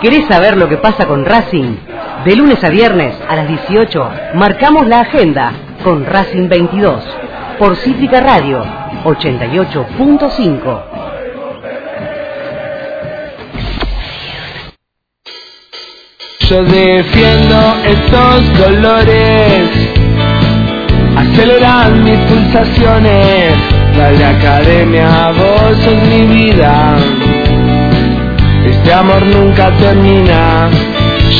¿Querés saber lo que pasa con Racing? De lunes a viernes a las 18 marcamos la agenda con Racing 22 por Cítrica Radio 88.5. Yo defiendo estos dolores, aceleran mis pulsaciones. Dale academia, vos sos mi vida. Este amor nunca termina.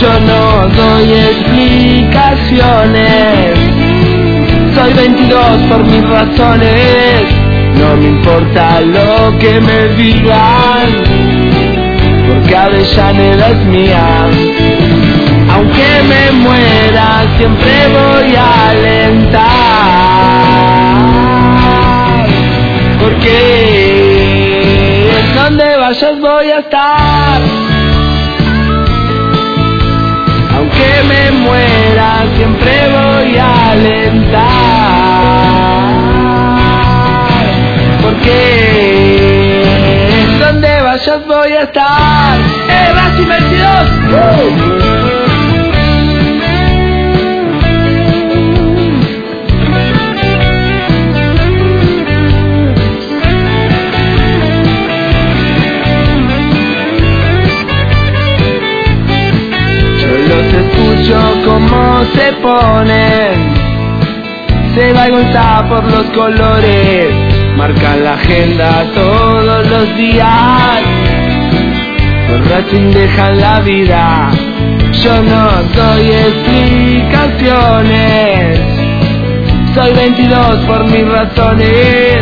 Yo no doy explicaciones. Soy 22 por mis razones. No me importa lo que me digan, porque Avellaneda es mía. Aunque me muera, siempre voy a alentar. Porque donde vayas voy a estar. Aunque me muera, siempre voy a alentar. Porque donde vayas voy a estar. ¡Eh, Racing 22! Yo se ponen, se da vuelta por los colores, marcan la agenda todos los días. Los Racing dejan la vida, yo no doy explicaciones. Soy 22 por mis razones,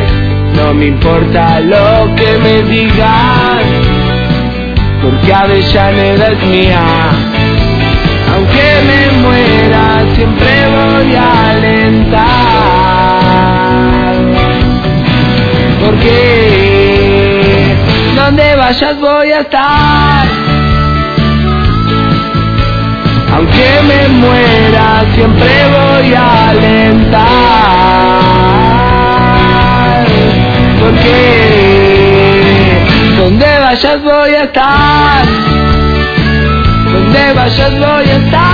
no me importa lo que me digan porque Avellaneda es mía. Siempre voy a alentar. Porque donde vayas voy a estar. Aunque me muera, siempre voy a alentar. Porque donde vayas voy a estar. Donde vayas voy a estar.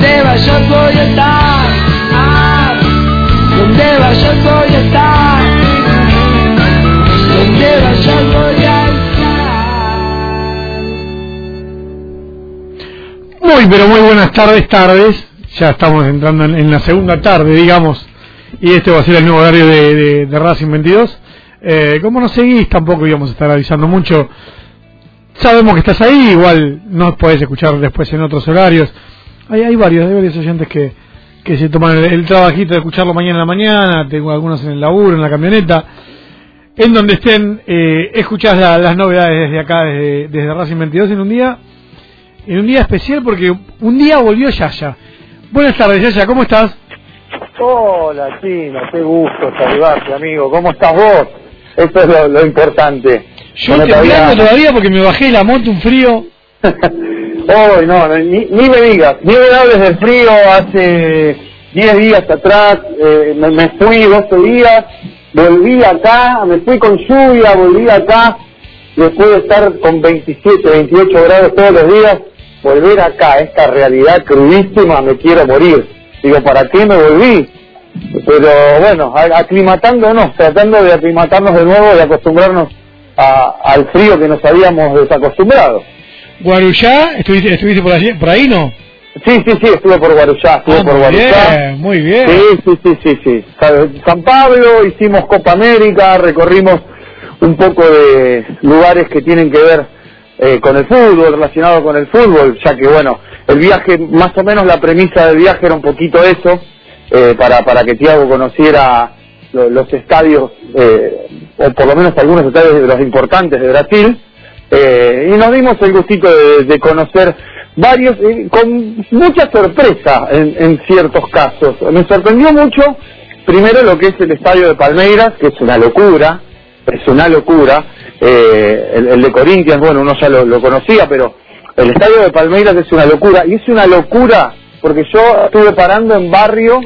Donde vayas voy a estar. Voy a estar. Muy, pero muy buenas tardes, tardes. Ya estamos entrando en, la segunda tarde, digamos. Y este va a ser el nuevo horario de, de- de Racing 22. Eh, como no seguís, tampoco íbamos a estar avisando mucho. Sabemos que estás ahí, igual nos podés escuchar después en otros horarios. Hay, hay varios, hay varios oyentes que, que se toman el, el trabajito de escucharlo mañana en la mañana. Tengo algunos en el laburo, en la camioneta. En donde estén, eh, escuchás la- las novedades desde acá, desde, desde Racing 22 en un día en un día especial porque un día volvió Yaya. Buenas tardes, Yaya, ¿cómo estás? Hola, Chino, qué gusto saludarte, amigo. ¿Cómo estás vos? Eso es lo, lo importante. Yo Bueno, temblando todavía- todavía porque me bajé la moto, un frío. Hoy no, ni, ni me digas. Ni me hables del frío hace 10 días atrás. eh, me, fui 12 días, volví acá, me fui con lluvia, volví acá. Después de estar con 27, 28 grados todos los días, volver acá, esta realidad crudísima, me quiero morir. Digo, ¿para qué me volví? Pero bueno, aclimatándonos, tratando de aclimatarnos de nuevo y acostumbrarnos a- al frío que nos habíamos desacostumbrado. Guarujá, ¿estuviste, estuviste por, allí, por ahí, no? Sí, sí, sí, estuve por Guarujá, estuve Ah, por muy Guarujá. bien, muy bien. Sí, sí, sí, sí, sí. Sa- San Pablo, hicimos Copa América, recorrimos un poco de lugares que tienen que ver eh, con el fútbol, relacionado con el fútbol, ya que bueno, el viaje, más o menos la premisa del viaje era un poquito eso, eh, para, para que Tiago conociera lo- los estadios, eh, o por lo menos algunos estadios de los importantes de Brasil, eh, y nos dimos el gustito de, de conocer varios, eh, con mucha sorpresa en, en ciertos casos. Me sorprendió mucho, primero lo que es el estadio de Palmeiras, que es una locura, es una locura. Eh, el, de Corinthians, bueno, uno ya lo, lo conocía, pero el estadio de Palmeiras es una locura, y es una locura porque yo estuve parando en barrio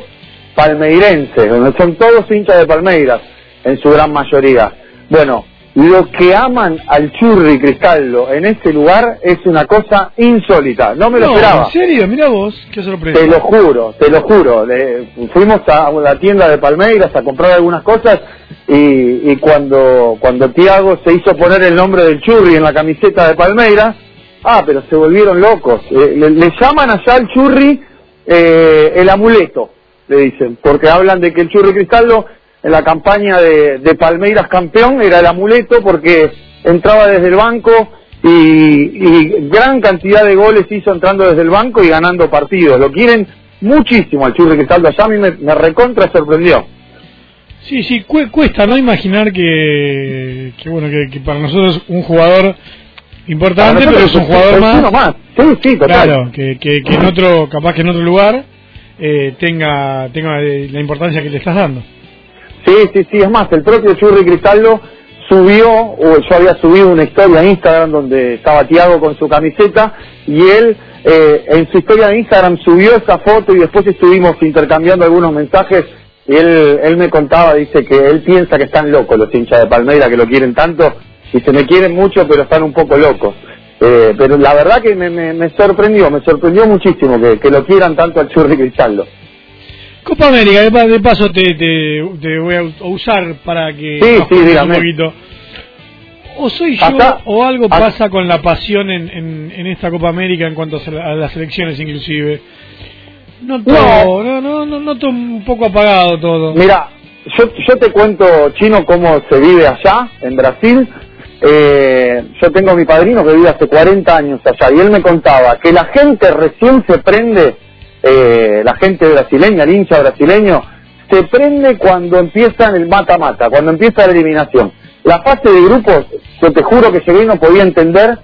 palmeirense, donde son todos hinchas de Palmeiras, en su gran mayoría. Bueno, lo que aman al Churri Cristaldo en ese lugar es una cosa insólita. No me lo No, esperaba. ¿En serio? Mira vos, qué sorpresa. Te lo juro, te lo juro. Le- fuimos a la tienda de Palmeiras a comprar algunas cosas y, y cuando cuando Tiago se hizo poner el nombre del Churri en la camiseta de Palmeiras, ah, pero se volvieron locos. Eh, le, le llaman allá al Churri eh, el amuleto, le dicen, porque hablan de que el Churri Cristaldo en la campaña de, de Palmeiras campeón era el amuleto porque entraba desde el banco y, y gran cantidad de goles hizo entrando desde el banco y ganando partidos. Lo quieren muchísimo al Churri Cristaldo. Allá a mí me, me recontra sorprendió. Sí, sí, cu- cuesta no imaginar que, que bueno, que, que para nosotros un jugador importante, pero es un jugador más. más. Sí, sí, total. Claro, que, que, que en otro, capaz que en otro lugar eh, tenga, tenga eh, la importancia que le estás dando. Sí, sí, sí, es más, el propio Churri Cristaldo subió, o yo había subido una historia en Instagram donde estaba Tiago con su camiseta y él eh, en su historia de Instagram subió esa foto y después estuvimos intercambiando algunos mensajes y él, él me contaba, dice que él piensa que están locos los hinchas de Palmeira, que lo quieren tanto y se me quieren mucho pero están un poco locos. Eh, pero la verdad que me, me, me sorprendió, me sorprendió muchísimo que, que lo quieran tanto al Churri Cristaldo. Copa América, de, pa- de paso te, te, te voy a usar para que Sí, sí, un poquito. O soy yo Acá- o algo acá- pasa con la pasión en, en, en esta Copa América en cuanto a las elecciones inclusive. Noto, No. no, no, no, noto un poco apagado todo. Mira, yo, yo te cuento, Chino, cómo se vive allá, en Brasil. Eh, yo tengo a mi padrino que vive hace 40 años allá y él me contaba que la gente recién se prende, eh, la gente brasileña, el hincha brasileño, se prende cuando empiezan el mata-mata, cuando empieza la eliminación. La fase de grupos, yo te juro que llegué y no podía entender,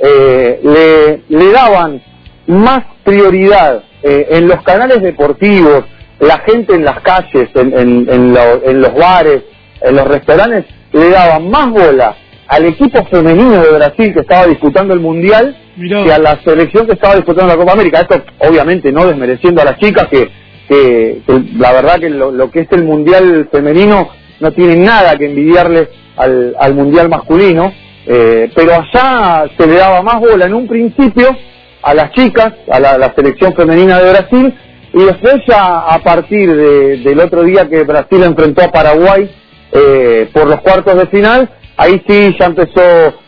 eh, le, le daban más prioridad eh, en los canales deportivos, la gente en las calles, en, en- en lo- en los bares, en los restaurantes, le daban más bola al equipo femenino de Brasil que estaba disputando el Mundial Mirá. a la selección que estaba disputando la Copa América. Esto obviamente no desmereciendo a las chicas que, que, la verdad que lo, que es el Mundial femenino no tiene nada que envidiarle al, al Mundial masculino, eh, pero allá se le daba más bola en un principio a las chicas, a la, la selección femenina de Brasil, y después ya a partir de- del otro día que Brasil enfrentó a Paraguay eh, por los cuartos de final, ahí sí ya empezó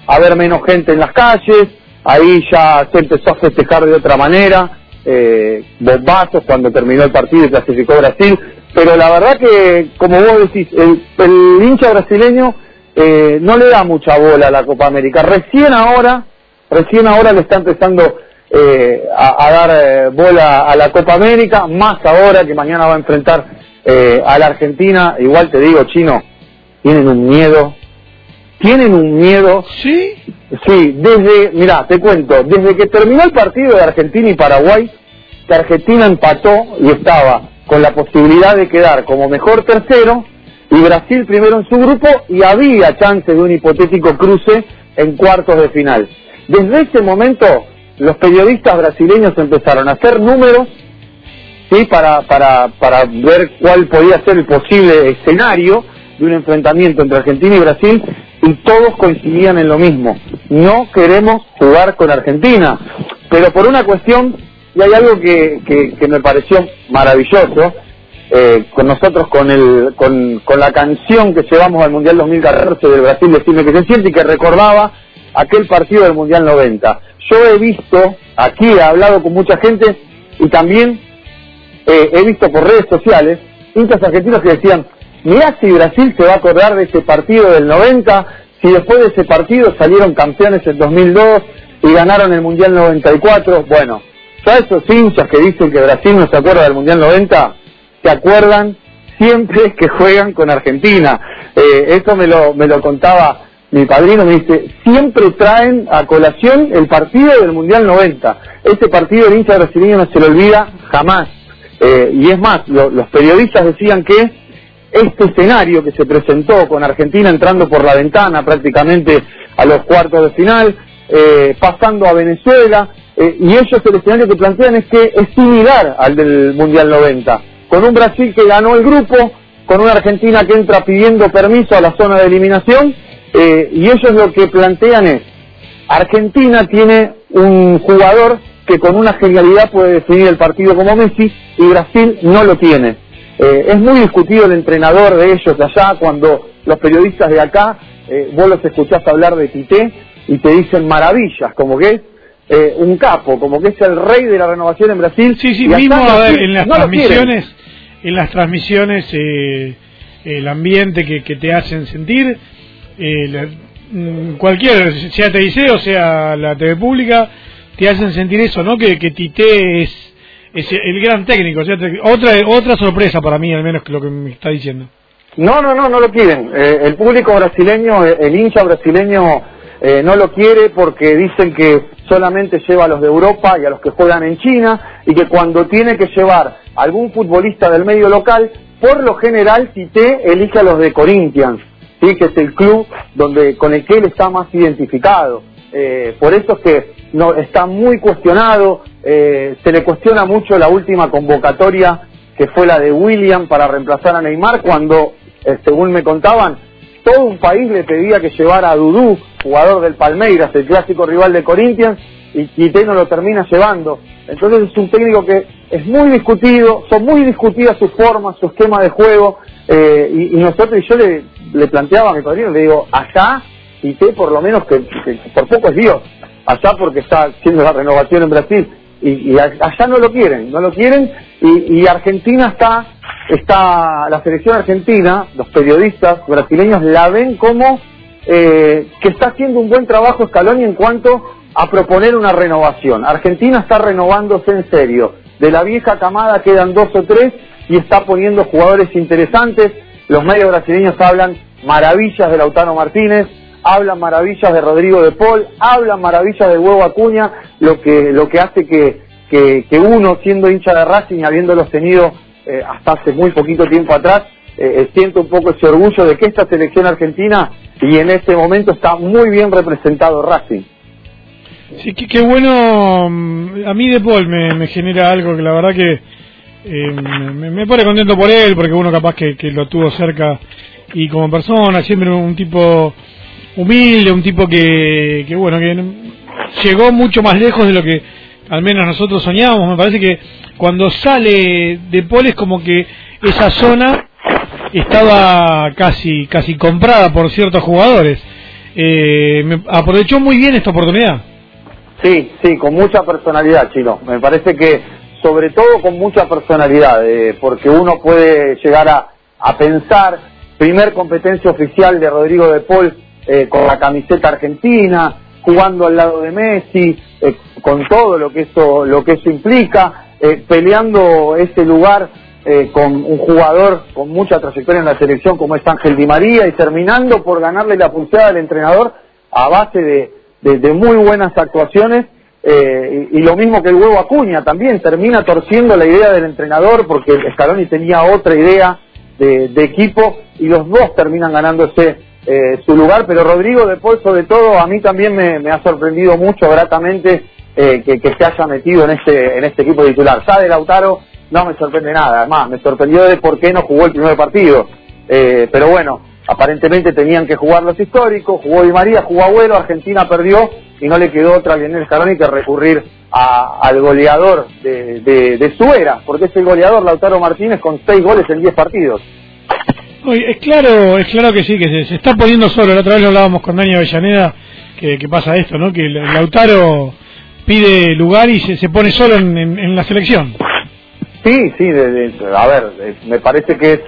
a haber menos gente en las calles, ahí ya se empezó a festejar de otra manera, eh, bombazos cuando terminó el partido y clasificó Brasil, pero la verdad que, como vos decís, el, hincha brasileño eh, no le da mucha bola a la Copa América. Recién ahora, recién ahora le está empezando eh, a, a dar eh, bola a la Copa América, más ahora que mañana va a enfrentar eh, a la Argentina. Igual te digo, chino, tienen un miedo, tienen un miedo ¿Sí? Sí, desde, mira, te cuento, desde que terminó el partido de Argentina y Paraguay, que Argentina empató y estaba con la posibilidad de quedar como mejor tercero y Brasil primero en su grupo y había chances de un hipotético cruce en cuartos de final. Desde ese momento los periodistas brasileños empezaron a hacer números sí para, para, para ver cuál podía ser el posible escenario de un enfrentamiento entre Argentina y Brasil y todos coincidían en lo mismo. No queremos jugar con Argentina, pero por una cuestión, y hay algo que, que, me pareció maravilloso, eh, con nosotros con, el, con, con la canción que llevamos al Mundial 2014 del Brasil, Decime que se siente y que recordaba aquel partido del Mundial 90. Yo he visto, aquí he hablado con mucha gente y también eh, he visto por redes sociales hinchas argentinos que decían, mirá si Brasil se va a acordar de ese partido del 90, si después de ese partido salieron campeones en 2002 y ganaron el Mundial 94. Bueno, ya esos hinchas que dicen que Brasil no se acuerda del Mundial 90, se acuerdan siempre que juegan con Argentina. Eh, eso me lo, me lo contaba mi padrino, me dice, siempre traen a colación el partido del Mundial 90. Ese partido el hincha brasileño no se lo olvida jamás. Eh, y es más, lo- los periodistas decían que este escenario que se presentó con Argentina entrando por la ventana prácticamente a los cuartos de final, eh, pasando a Venezuela, eh, y ellos el escenario que plantean es que es similar al del Mundial 90, con un Brasil que ganó el grupo, con una Argentina que entra pidiendo permiso a la zona de eliminación, Eh, y ellos lo que plantean es, Argentina tiene un jugador que con una genialidad puede definir el partido como Messi y Brasil no lo tiene. Eh, es muy discutido el entrenador de ellos de allá cuando los periodistas de acá, eh, vos los escuchás hablar de Tite y te dicen maravillas, como que es eh, un capo, como que es el rey de la renovación en Brasil. Sí, sí, mismo a ver, en las no transmisiones, en las transmisiones, eh, el ambiente que, que te hacen sentir, eh, la- mm, cualquier, sea TIC o sea la TV pública, te hacen sentir eso, ¿no? Que, que Tite es, es el gran técnico. otra, otra sorpresa para mí, al menos que lo que me está diciendo. No, no, no, no lo quieren. Eh, el público brasileño, eh, el hincha brasileño eh, no lo quiere porque dicen que solamente lleva a los de Europa y a los que juegan en China y que cuando tiene que llevar algún futbolista del medio local, por lo general Tite elige a los de Corinthians, ¿sí? que es el club donde con el que él está más identificado. Eh, por eso es que no, está muy cuestionado, eh, se le cuestiona mucho la última convocatoria que fue la de William para reemplazar a Neymar cuando, eh, según me contaban, todo un país le pedía que llevara a Dudú, jugador del Palmeiras, el clásico rival de Corinthians, y Tite no lo termina llevando. Entonces es un técnico que es muy discutido, son muy discutidas sus formas, su esquema de juego, eh, y, y nosotros, y yo le, le planteaba a mi padrino, le digo, allá Tite por lo menos que, que por poco es Dios, allá porque está haciendo la renovación en Brasil, y, y allá no lo quieren, no lo quieren, y, y Argentina está, está, la selección argentina, los periodistas brasileños la ven como eh, que está haciendo un buen trabajo Scaloni en cuanto a proponer una renovación. Argentina está renovándose en serio. De la vieja camada quedan dos o tres y está poniendo jugadores interesantes. Los medios brasileños hablan maravillas de Lautaro Martínez, hablan maravillas de Rodrigo de Paul, hablan maravillas de Huevo Acuña, lo que, lo que hace que, que, uno, siendo hincha de Racing y habiéndolos tenido eh, hasta hace muy poquito tiempo atrás, eh, eh, siento un poco ese orgullo de que esta selección argentina y en este momento está muy bien representado Racing. Sí, qué bueno. mm, A mí De Paul me, me genera algo que la verdad que eh, me, me pone contento por él, porque uno capaz que, que lo tuvo cerca y como persona, siempre un tipo humilde, un tipo que, que bueno, que llegó mucho más lejos de lo que al menos nosotros soñábamos. Me parece que cuando sale De Paul es como que esa zona estaba casi casi comprada por ciertos jugadores. Eh, me- aprovechó muy bien esta oportunidad. Sí, sí, con mucha personalidad, Chino. Me parece que, sobre todo con mucha personalidad, eh, porque uno puede llegar a, a pensar, primer competencia oficial de Rodrigo de Paul eh, con la camiseta argentina, jugando al lado de Messi, eh, con todo lo que eso, lo que eso implica, eh, peleando ese lugar eh, con un jugador con mucha trayectoria en la selección como es Ángel Di María y terminando por ganarle la pulsada al entrenador a base de, de- muy buenas actuaciones eh, y, y lo mismo que el huevo Acuña también termina torciendo la idea del entrenador porque Scaloni tenía otra idea de, de equipo y los dos terminan ganándose eh, su lugar pero Rodrigo de Paul sobre todo a mí también me, ha sorprendido mucho gratamente eh, que, se haya metido en este en este equipo titular ya de Lautaro no me sorprende nada además me sorprendió de por qué no jugó el primer partido eh, pero bueno, aparentemente tenían que jugar los históricos, jugó Di María, jugó Agüero, Argentina perdió y no le quedó otra a Lionel Scaloni que recurrir al goleador de, de, de su era, porque es el goleador Lautaro Martínez con seis goles en diez partidos. Es claro, es claro que sí, que se, está poniendo solo. La otra vez lo hablábamos con Dani Avellaneda, que, pasa esto, ¿no? Que Lautaro pide lugar y se, se pone solo en, la selección. Sí, sí, de- a ver, me parece que es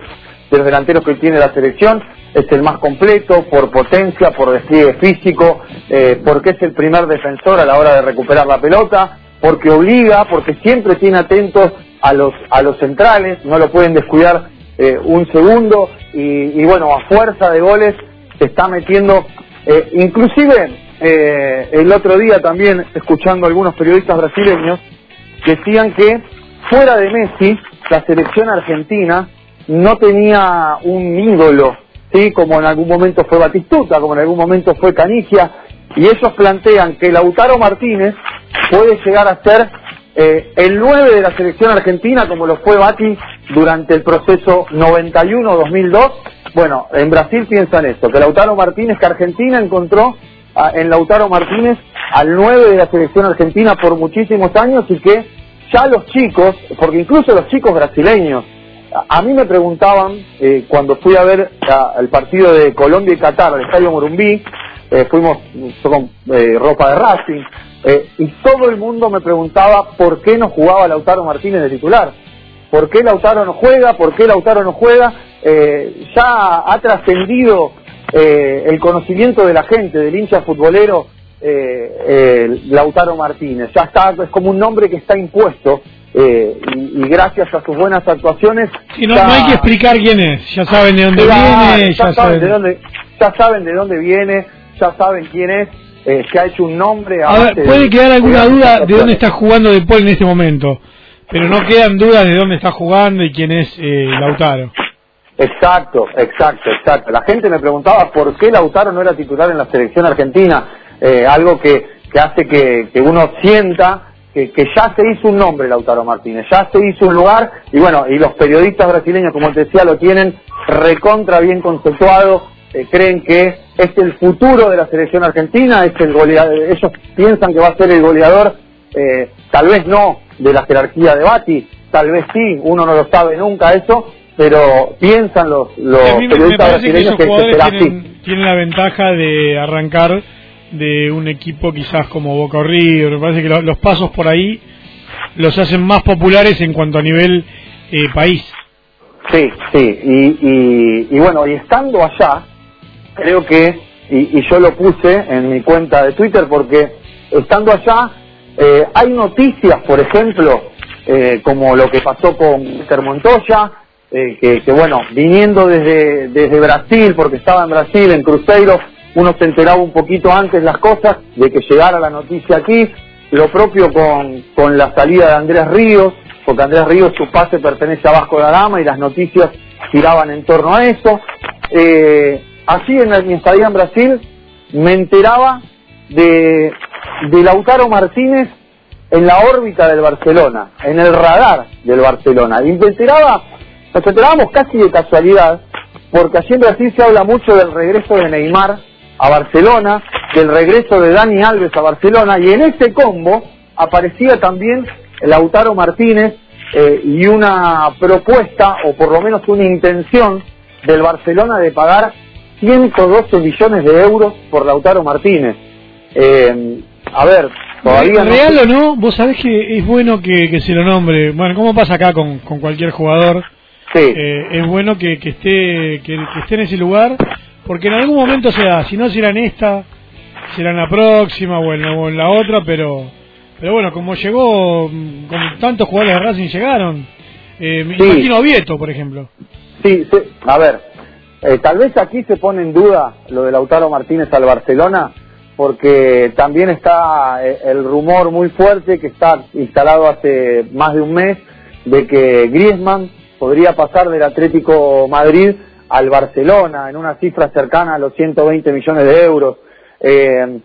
de los delanteros que tiene la selección, es el más completo por potencia, por despliegue físico, eh, porque es el primer defensor a la hora de recuperar la pelota, porque obliga, porque siempre tiene atentos a los, a los centrales, no lo pueden descuidar eh, un segundo, y, y bueno, a fuerza de goles se está metiendo, eh, inclusive eh, el otro día también, escuchando a algunos periodistas brasileños, decían que fuera de Messi, la selección argentina no tenía un ídolo, ¿sí? como en algún momento fue Batistuta, como en algún momento fue Canigia, y ellos plantean que Lautaro Martínez puede llegar a ser eh, el 9 de la selección argentina, como lo fue Bati durante el proceso 91-2002, Bueno, en Brasil piensan esto, que Lautaro Martínez, que Argentina encontró a- en Lautaro Martínez al 9 de la selección argentina por muchísimos años y que ya los chicos, porque incluso los chicos brasileños, a, a mí me preguntaban eh, cuando fui a ver a- el partido de Colombia y Qatar al Estadio Morumbí, eh, fuimos con eh, ropa de Racing, eh, y todo el mundo me preguntaba por qué no jugaba Lautaro Martínez de titular. ¿Por qué Lautaro no juega? ¿Por qué Lautaro no juega? Eh, ya ha trascendido eh, el conocimiento de la gente, del hincha futbolero, eh, eh, Lautaro Martínez. Ya está, es como un nombre que está impuesto eh, y, y gracias a sus buenas actuaciones. Sí, no, ya- no hay que explicar quién es. Ya saben de dónde viene, ya, ya saben saben. de dónde, ya saben de dónde viene, ya saben quién es, eh, que ha hecho un nombre. A puede de- quedar alguna de duda de dónde está jugando De Paul en este momento, pero no quedan dudas de dónde está jugando y quién es eh, Lautaro. Exacto, exacto, exacto. La gente me preguntaba por qué Lautaro no era titular en la selección argentina, Eh, algo que, que hace que, que uno sienta que, que ya se hizo un nombre Lautaro Martínez, ya se hizo un lugar y bueno, y los periodistas brasileños, como te decía, lo tienen recontra bien conceptuado, eh, creen que es el futuro de la selección argentina, es el goleador, ellos piensan que va a ser el goleador, eh, tal vez no de la jerarquía de Bati, tal vez sí, uno no lo sabe nunca eso, pero piensan los, los me, que esos que, será así. tienen, la ventaja de arrancar de un equipo quizás como Boca o River. Me parece que lo- los pasos por ahí los hacen más populares en cuanto a nivel eh, país. Sí, sí, y, y, y bueno, y estando allá, creo que, y, y yo lo puse en mi cuenta de Twitter porque estando allá eh, hay noticias, por ejemplo, eh, como lo que pasó con Víctor Montoya, eh, que, que bueno, viniendo desde, desde Brasil, porque estaba en Brasil, en Cruzeiro, uno se enteraba un poquito antes las cosas de que llegara la noticia aquí, lo propio con, con la salida de Andrés Ríos, porque Andrés Ríos su pase pertenece a Vasco da Gama y las noticias giraban en torno a eso. Eh, así en la- mi estadía en Brasil me enteraba de, de Lautaro Martínez en la órbita del Barcelona, en el radar del Barcelona. Y me enteraba, nos enterábamos casi de casualidad, porque allí en Brasil se habla mucho del regreso de Neymar a Barcelona, del regreso de Dani Alves a Barcelona, y en ese combo aparecía también Lautaro Martínez eh, y una propuesta, o por lo menos una intención, del Barcelona de pagar 112 millones de euros por Lautaro Martínez. Eh, a ver, todavía no ¿Real o no? Vos sabés que es bueno que, que se lo nombre. Bueno, como pasa acá con, con cualquier jugador, Sí, eh, es bueno que, que esté que, que esté en ese lugar, porque en algún momento se da, si no será en esta, será en la próxima o en la, o en la otra, pero pero bueno, como llegó, como tantos jugadores de Racing llegaron, eh, me Sí. imagino a Vieto, por ejemplo. sí, sí. A ver, eh, tal vez aquí se pone en duda lo de Lautaro Martínez al Barcelona, porque también está eh, el rumor muy fuerte que está instalado hace más de un mes de que Griezmann podría pasar del Atlético Madrid al Barcelona en una cifra cercana a los 120 millones de euros. Eh,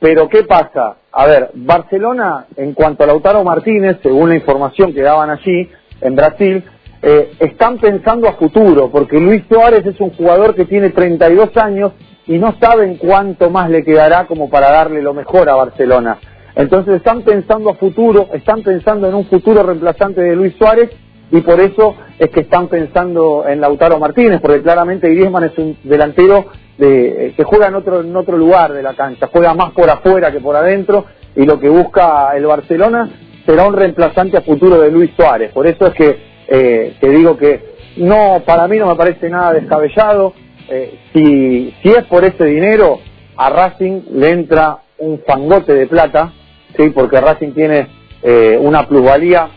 pero ¿qué pasa? A ver, Barcelona, en cuanto a Lautaro Martínez, según la información que daban allí en Brasil, eh, están pensando a futuro, porque Luis Suárez es un jugador que tiene 32 años y no saben cuánto más le quedará como para darle lo mejor a Barcelona. Entonces están pensando a futuro, están pensando en un futuro reemplazante de Luis Suárez y por eso es que están pensando en Lautaro Martínez, porque claramente Griezmann es un delantero de, eh, que juega en otro, en otro lugar de la cancha, juega más por afuera que por adentro y lo que busca el Barcelona será un reemplazante a futuro de Luis Suárez. Por eso es que eh, te digo que no, para mí no me parece nada descabellado. Eh, si, si es por ese dinero, a Racing le entra un fangote de plata, sí, porque Racing tiene eh, una plusvalía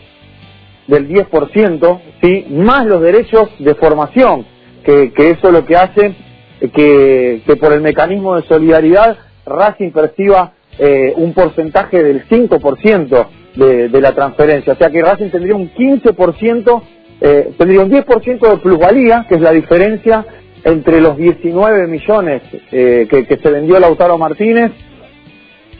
del 10%, ¿sí? más los derechos de formación, que, que eso es lo que hace que, que por el mecanismo de solidaridad Racing perciba eh, un porcentaje del 5% de, la transferencia. O sea que Racing tendría un 15%, eh, tendría un 10% de plusvalía, que es la diferencia entre los 19 millones eh, que, que se vendió Lautaro Martínez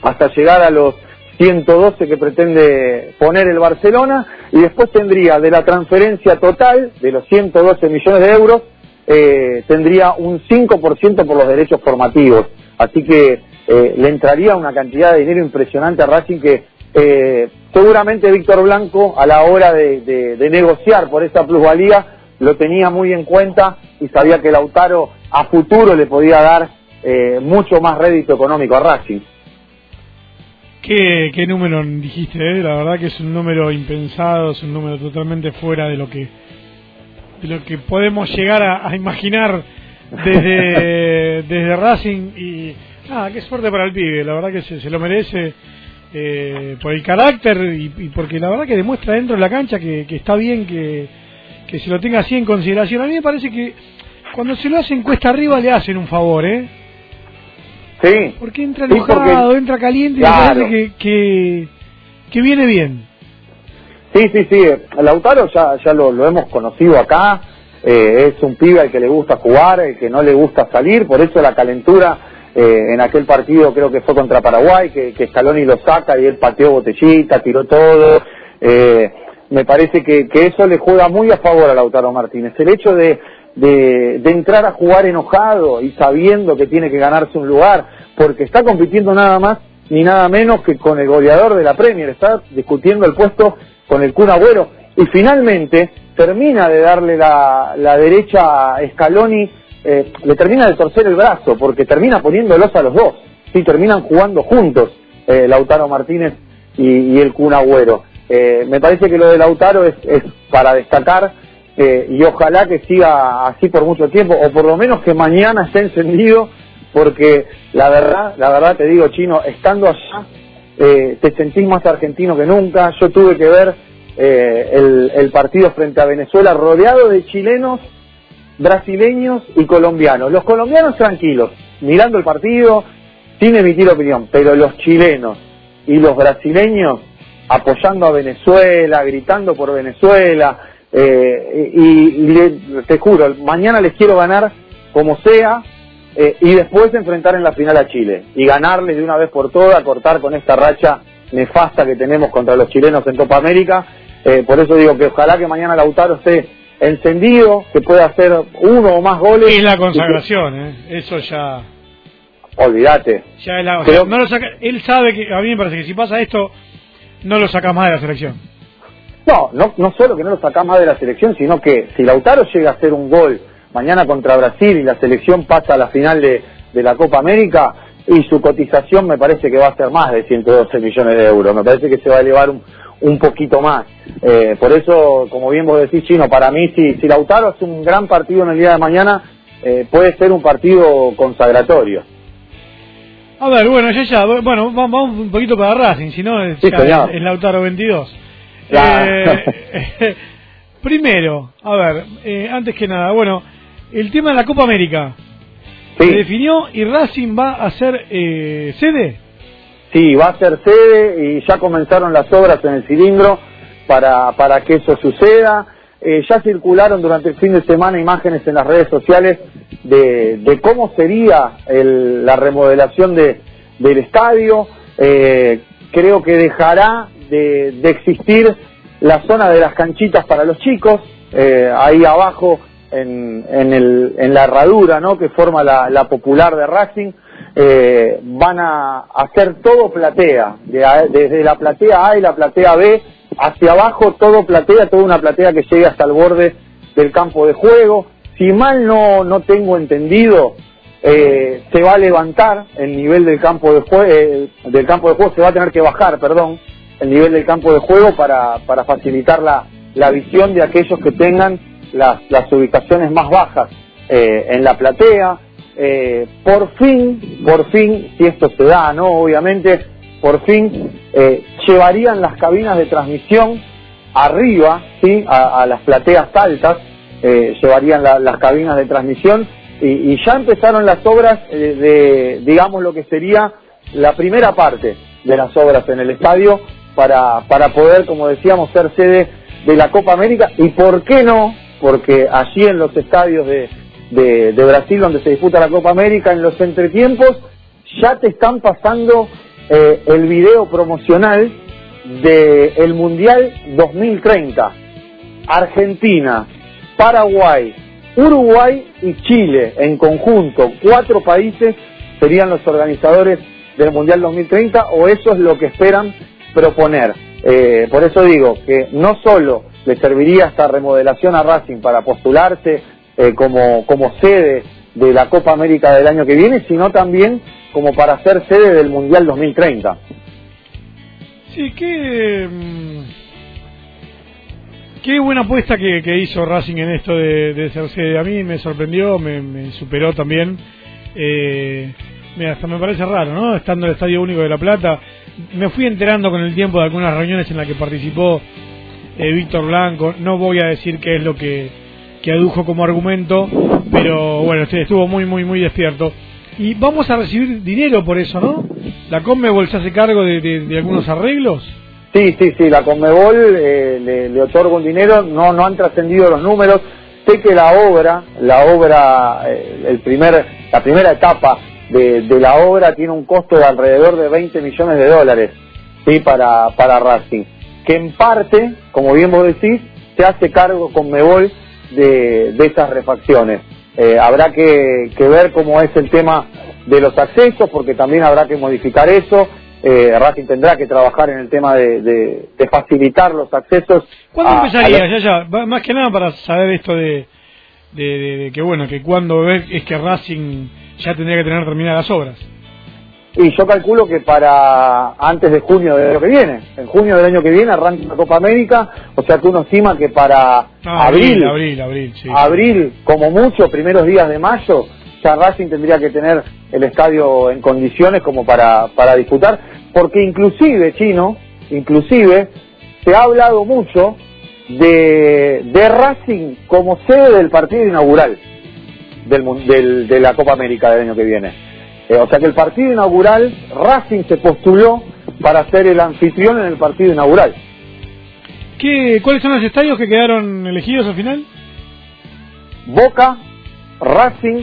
hasta llegar a los 112 que pretende poner el Barcelona y después tendría de la transferencia total de los 112 millones de euros eh, tendría un 5% por los derechos formativos. Así que eh, le entraría una cantidad de dinero impresionante a Racing que eh, seguramente Víctor Blanco a la hora de, negociar por esta plusvalía lo tenía muy en cuenta y sabía que Lautaro a futuro le podía dar eh, mucho más rédito económico a Racing. ¿Qué, qué número dijiste? Eh? La verdad que es un número impensado, es un número totalmente fuera de lo que de lo que podemos llegar a, imaginar desde, desde Racing y ah, qué suerte para el pibe, la verdad que se, se lo merece eh, por el carácter y, porque la verdad que demuestra dentro de la cancha que, está bien que, que, se lo tenga así en consideración. A mí me parece que cuando se lo hacen cuesta arriba le hacen un favor, ¿eh? Sí. Porque entra enojado, entra caliente y me parece que, que, viene bien. Sí, sí, sí. Lautaro ya, ya lo, lo hemos conocido acá. Eh, es un pibe al que le gusta jugar, el que no le gusta salir, por eso la calentura eh, en aquel partido creo que fue contra Paraguay, que, Scaloni lo saca y él pateó botellita, tiró todo. Eh, me parece que, que, eso le juega muy a favor a Lautaro Martínez. El hecho de, de, de, entrar a jugar enojado y sabiendo que tiene que ganarse un lugar, porque está compitiendo nada más ni nada menos que con el goleador de la Premier, está discutiendo el puesto con el Kun Agüero y finalmente termina de darle la, la derecha a Scaloni eh, le termina de torcer el brazo, porque termina poniéndolos a los dos, sí, terminan jugando juntos eh, Lautaro Martínez y, el Kun Agüero. Eh, me parece que lo de Lautaro es, es para destacar y ojalá que siga así por mucho tiempo, o por lo menos que mañana esté encendido, porque la verdad, la verdad te digo, Chino, estando allá, te sentís más argentino que nunca. Yo tuve que ver el, el partido frente a Venezuela rodeado de chilenos brasileños y colombianos. Los colombianos tranquilos, mirando el partido, sin emitir opinión, pero los chilenos y los brasileños apoyando a Venezuela, gritando por Venezuela, eh, y, te juro, mañana les quiero ganar como sea, eh, y después enfrentar en la final a Chile, y ganarles de una vez por todas, cortar con esta racha nefasta que tenemos contra los chilenos en Copa América, eh, por eso digo que ojalá que mañana Lautaro esté encendido, que puede hacer uno o más goles. Y la consagración, ¿eh? eso ya. Olvídate. Ya no lo saca, él sabe que, a mí me parece que si pasa esto, no lo saca más de la selección. No, no, no solo que no lo saca más de la selección, sino que si Lautaro llega a hacer un gol mañana contra Brasil y la selección pasa a la final de, de la Copa América, y su cotización me parece que va a ser más de 112 millones de euros. Me parece que se va a elevar un, un poquito más. Eh, por eso, como bien vos decís, Chino, para mí, si, si Lautaro hace un gran partido en el día de mañana, eh, puede ser un partido consagratorio. A ver, bueno, ya, ya, bueno, vamos un poquito para Racing, si no, es, Lautaro 22. Eh, primero, a ver, antes que nada, bueno, el tema de la Copa América. Se definió y Racing va a ser sede. Sí, va a ser sede y ya comenzaron las obras en el cilindro para, para que eso suceda. Eh, ya circularon durante el fin de semana imágenes en las redes sociales de, de cómo sería el, la remodelación de, del estadio. Eh, creo que dejará de, de, existir la zona de las canchitas para los chicos, eh, ahí abajo en, en, el, en la herradura ¿no? que forma la, la popular de Racing eh, van a hacer todo platea, desde la platea A y la platea B hacia abajo todo platea, toda una platea que llegue hasta el borde del campo de juego. Si mal no, no tengo entendido, eh, se va a levantar el nivel del campo de juego, eh, del campo de juego se va a tener que bajar, perdón, el nivel del campo de juego para, para facilitar la, la visión de aquellos que tengan las, las ubicaciones más bajas eh, en la platea. Eh, por fin, por fin, si esto se da, ¿no? Obviamente, por fin eh, llevarían las cabinas de transmisión arriba, ¿sí? A, las plateas altas, eh, llevarían las cabinas de transmisión y, ya empezaron las obras de, digamos, lo que sería la primera parte de las obras en el estadio para, para poder, como decíamos, ser sede de la Copa América y por qué no, porque allí en los estadios de, de, Brasil donde se disputa la Copa América, en los entretiempos ya te están pasando eh, el video promocional del el Mundial 2030. Argentina, Paraguay, Uruguay y Chile en conjunto, cuatro países serían los organizadores del Mundial 2030 o eso es lo que esperan proponer. Eh, por eso digo que no solo le serviría esta remodelación a Racing para postularse eh, como, como sede de la Copa América del año que viene, sino también como para ser sede del Mundial 2030. Sí, que... Mm, Qué buena apuesta que, hizo Racing en esto de, ser sede. A mí me sorprendió, me, superó también. Eh, hasta me parece raro, ¿no? Estando en el Estadio Único de La Plata. Me fui enterando con el tiempo de algunas reuniones en las que participó eh, Víctor Blanco. No voy a decir qué es lo que, adujo como argumento, pero bueno, estuvo muy, muy, muy despierto. Y vamos a recibir dinero por eso, ¿no? ¿La Conmebol se hace cargo de algunos arreglos? Sí, sí, sí, la Conmebol eh, le, otorga un dinero, no, no han trascendido los números. Sé que la obra, la obra, eh, el primer, la primera etapa de, la obra tiene un costo de alrededor de 20 millones de dólares, sí, para, para Racing. Que en parte, como bien vos decís, se hace cargo Conmebol de, de esas refacciones. Eh, habrá que, que ver cómo es el tema de los accesos, porque también habrá que modificar eso eh, Racing tendrá que trabajar en el tema de, facilitar los accesos. ¿Cuándo empezaría? Ya, ya, más que nada para saber esto de, de, que bueno, que cuando es que Racing ya tendría que tener terminadas las obras. Y yo calculo que para antes de junio del año que viene, en junio del año que viene arranca la Copa América, o sea que uno estima que para ah, abril, abril, abril, abril, como mucho, primeros días de mayo, ya Racing tendría que tener el estadio en condiciones como para, para disputar, porque inclusive, Chino, inclusive, se ha hablado mucho de, de Racing como sede del partido inaugural del, de la Copa América del año que viene. Eh, o sea que el partido inaugural, Racing se postuló para ser el anfitrión en el partido inaugural. ¿Qué, ¿Cuáles son los estadios que quedaron elegidos al final? Boca, Racing,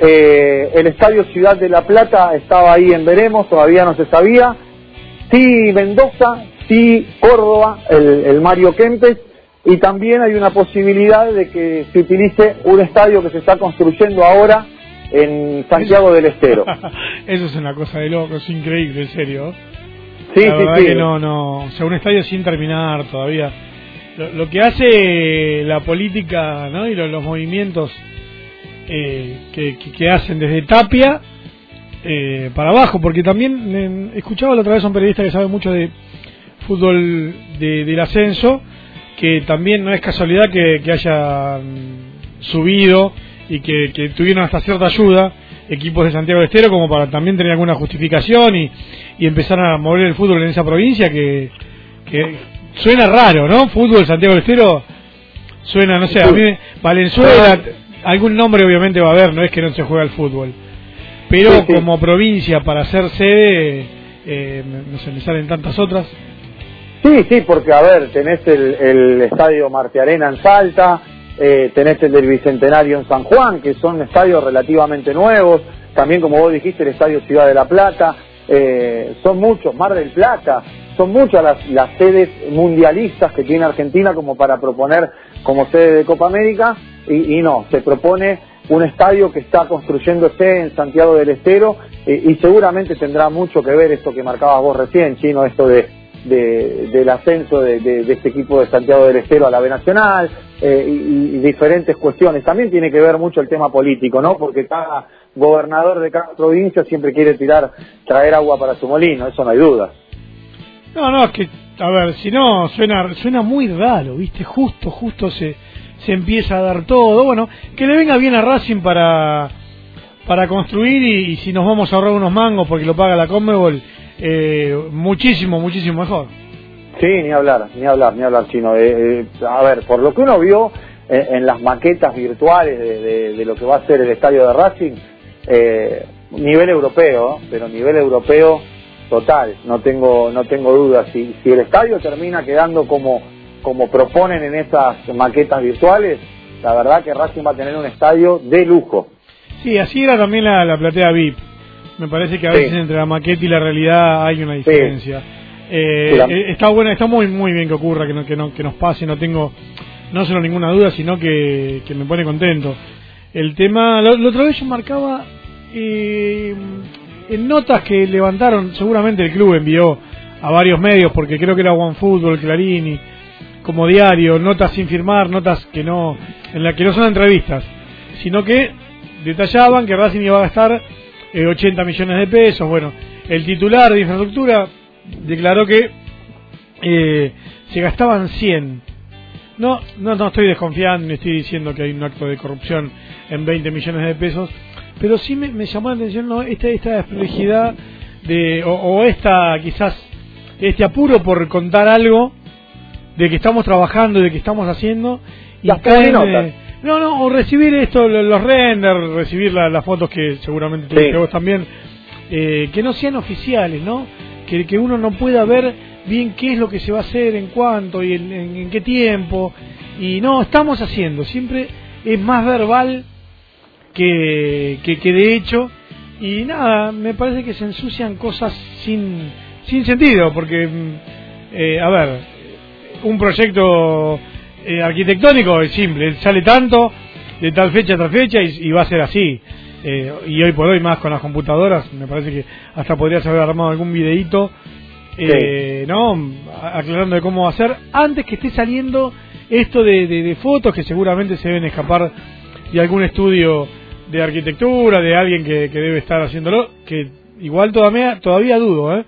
eh, el Estadio Ciudad de la Plata estaba ahí en Veremos, todavía no se sabía. Sí Mendoza, sí Córdoba, el, Mario Kempes, y también hay una posibilidad de que se utilice un estadio que se está construyendo ahora en Santiago del Estero. Eso es una cosa de loco, es increíble, en serio. Sí, sí, sí. Que no, no, o sea, un estadio sin terminar todavía. Lo, que hace la política ¿no? y los movimientos eh, que, hacen desde Tapia eh, para abajo, porque también escuchaba la otra vez a un periodista que sabe mucho de fútbol del ascenso, que también no es casualidad que, haya subido y que, tuvieron hasta cierta ayuda equipos de Santiago del Estero como para también tener alguna justificación y, y empezar a mover el fútbol en esa provincia que, que suena raro, ¿no? Fútbol Santiago del Estero suena, no sé, a mí Valenzuela algún nombre obviamente va a haber, no es que no se juega el fútbol. Pero como provincia para ser sede, eh, no sé, me salen tantas otras. Sí, sí, porque a ver, tenés el, el estadio Marte Arena en Salta, eh, tenés el del Bicentenario en San Juan, que son estadios relativamente nuevos, también como vos dijiste el estadio Ciudad de la Plata, eh, son muchos, Mar del Plata, son muchas las, las sedes mundialistas que tiene Argentina como para proponer como sede de Copa América. Y, no, se propone un estadio que está construyéndose en Santiago del Estero. Y seguramente tendrá mucho que ver esto que marcabas vos recién, Chino, esto de, del ascenso de, este equipo de Santiago del Estero a la B Nacional eh, y, diferentes cuestiones. También tiene que ver mucho el tema político, ¿no? Porque cada gobernador de cada provincia siempre quiere tirar, traer agua para su molino, eso no hay duda. No, no, es que, a ver, si no, suena, suena muy raro, ¿viste? Justo, justo se se empieza a dar todo. Bueno, que le venga bien a Racing para, para construir y, si nos vamos a ahorrar unos mangos porque lo paga la Conmebol, eh, muchísimo, muchísimo mejor. Sí, ni hablar, ni hablar, ni hablar, chino. Eh, eh, a ver, por lo que uno vio en, las maquetas virtuales de, lo que va a ser el estadio de Racing, nivel europeo, pero nivel europeo total, no tengo, no tengo dudas. Si, si el estadio termina quedando como como proponen en esas maquetas virtuales, la verdad que Racing va a tener un estadio de lujo. Sí, así era también la, platea VIP. Me parece que a veces entre la maqueta y la realidad hay una diferencia. Eh, eh, está bueno, está muy muy bien que ocurra, que, no, que, no, que nos pase, no tengo no solo ninguna duda, sino que, que me pone contento. El tema, la, otra vez yo marcaba eh, en notas que levantaron, seguramente el club envió a varios medios, porque creo que era OneFootball, Clarini, como diario, notas sin firmar, notas que no, en las que no son entrevistas, sino que detallaban que Racing iba a gastar 80 eh, millones de pesos. Bueno, el titular de infraestructura declaró que eh, se gastaban 100. No, no, no estoy desconfiando ni estoy diciendo que hay un acto de corrupción en 20 millones de pesos, pero sí me, llamó la atención ¿no? esta, esta desprolijidad de, o, esta quizás este apuro por contar algo de que estamos trabajando, de que estamos haciendo y caen, eh, no, no, o recibir esto, los renders, recibir las fotos que seguramente sí. vos también, eh, que no sean oficiales, ¿no? Que, que uno no pueda ver bien qué es lo que se va a hacer, en cuánto y en, qué tiempo. Y no, estamos haciendo, siempre es más verbal que, que, de hecho. Y nada, me parece que se ensucian cosas sin, sin sentido, porque, mm, eh, a ver, un proyecto eh, arquitectónico es simple, sale tanto de tal fecha a tal fecha y, va a ser así. Eh, y hoy por hoy más con las computadoras, me parece que hasta podrías haber armado algún videíto eh, ¿no? Aclarando de cómo hacer antes que esté saliendo esto de, fotos que seguramente se deben escapar de algún estudio de arquitectura, de alguien que, debe estar haciéndolo, que igual todavía, todavía dudo, ¿eh?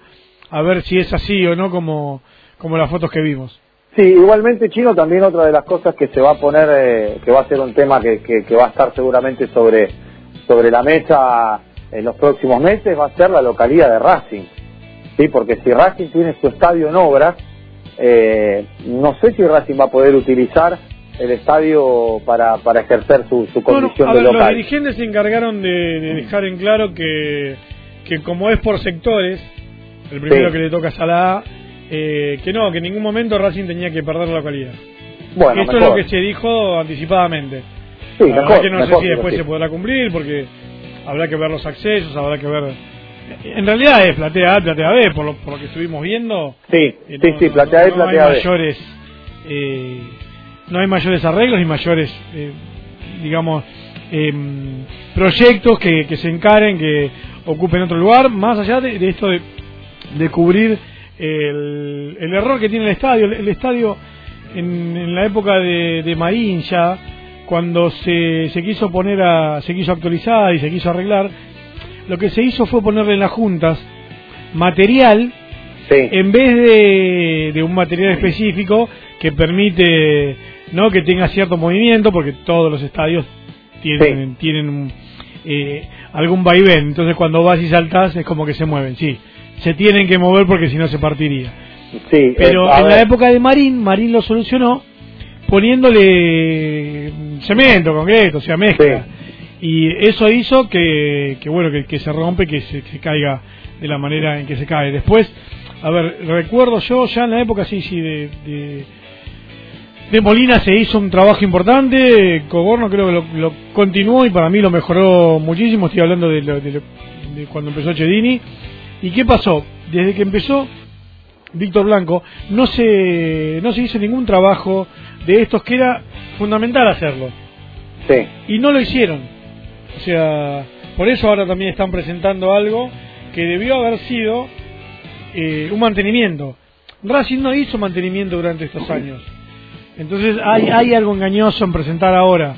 A ver si es así o no como, como las fotos que vimos. Sí, igualmente Chino también otra de las cosas que se va a poner, eh, que va a ser un tema que, que, va a estar seguramente sobre, sobre la mesa en los próximos meses, va a ser la localidad de Racing. ¿sí? porque si Racing tiene su estadio en obras, eh, no sé si Racing va a poder utilizar el estadio para, para ejercer su, su condición de local. Los dirigentes se encargaron de, dejar en claro que, que como es por sectores, el primero que le toca es a la A, eh, que no, que en ningún momento Racing tenía que perder la localidad. Bueno, Esto es lo que se dijo anticipadamente. Sí, mejor, que no sé si después se podrá cumplir porque habrá que ver los accesos, habrá que ver en realidad es platea A, platea B, por lo, por lo que estuvimos viendo. Sí, eh, sí, sí, platea A, platea no hay Mayores, eh, no hay mayores arreglos ni mayores, eh, digamos, em, proyectos que, que, se encaren, que ocupen otro lugar, más allá de, esto de, de cubrir el, el, error que tiene el estadio. El, estadio en, en, la época de, de Marín ya, cuando se, se quiso poner a, se quiso actualizar y se quiso arreglar, lo que se hizo fue ponerle en las juntas material en vez de, un material específico que permite no que tenga cierto movimiento porque todos los estadios tienen tienen eh, algún vaivén. Entonces cuando vas y saltas es como que se mueven sí se tienen que mover porque si no se partiría. Sí, pero en la época de Marín Marín lo solucionó poniéndole cemento concreto o sea mezcla. Y eso hizo que, que bueno que, se rompe que se, caiga de la manera en que se cae. Después a ver recuerdo yo ya en la época sí sí de, de, Molina se hizo un trabajo importante Coborno creo que lo, continuó y para mí lo mejoró muchísimo. Estoy hablando de, de cuando empezó Chedini y qué pasó desde que empezó Víctor Blanco no se no se hizo ningún trabajo de estos que era fundamental hacerlo sí. y no lo hicieron o sea, por eso ahora también están presentando algo que debió haber sido eh, un mantenimiento. Racing no hizo mantenimiento durante estos años. Entonces hay, hay algo engañoso en presentar ahora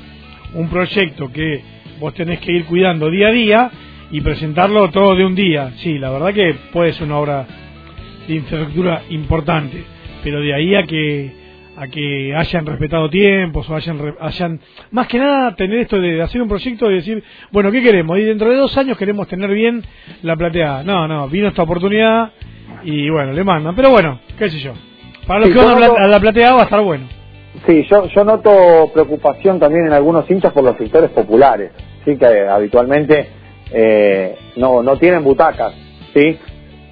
un proyecto que vos tenés que ir cuidando día a día y presentarlo todo de un día. Sí, la verdad que puede ser una obra de infraestructura importante, pero de ahí a que a que hayan respetado tiempos o hayan, hayan más que nada tener esto de hacer un proyecto y decir, bueno, ¿qué queremos? Y dentro de dos años queremos tener bien la plateada. No, no, vino esta oportunidad y bueno, le mandan. Pero bueno, qué sé yo. Para los que van a la plateada va a estar bueno. Sí, yo, yo noto preocupación también en algunos hinchas por los sectores populares, sí que habitualmente eh, no, no tienen butacas, sí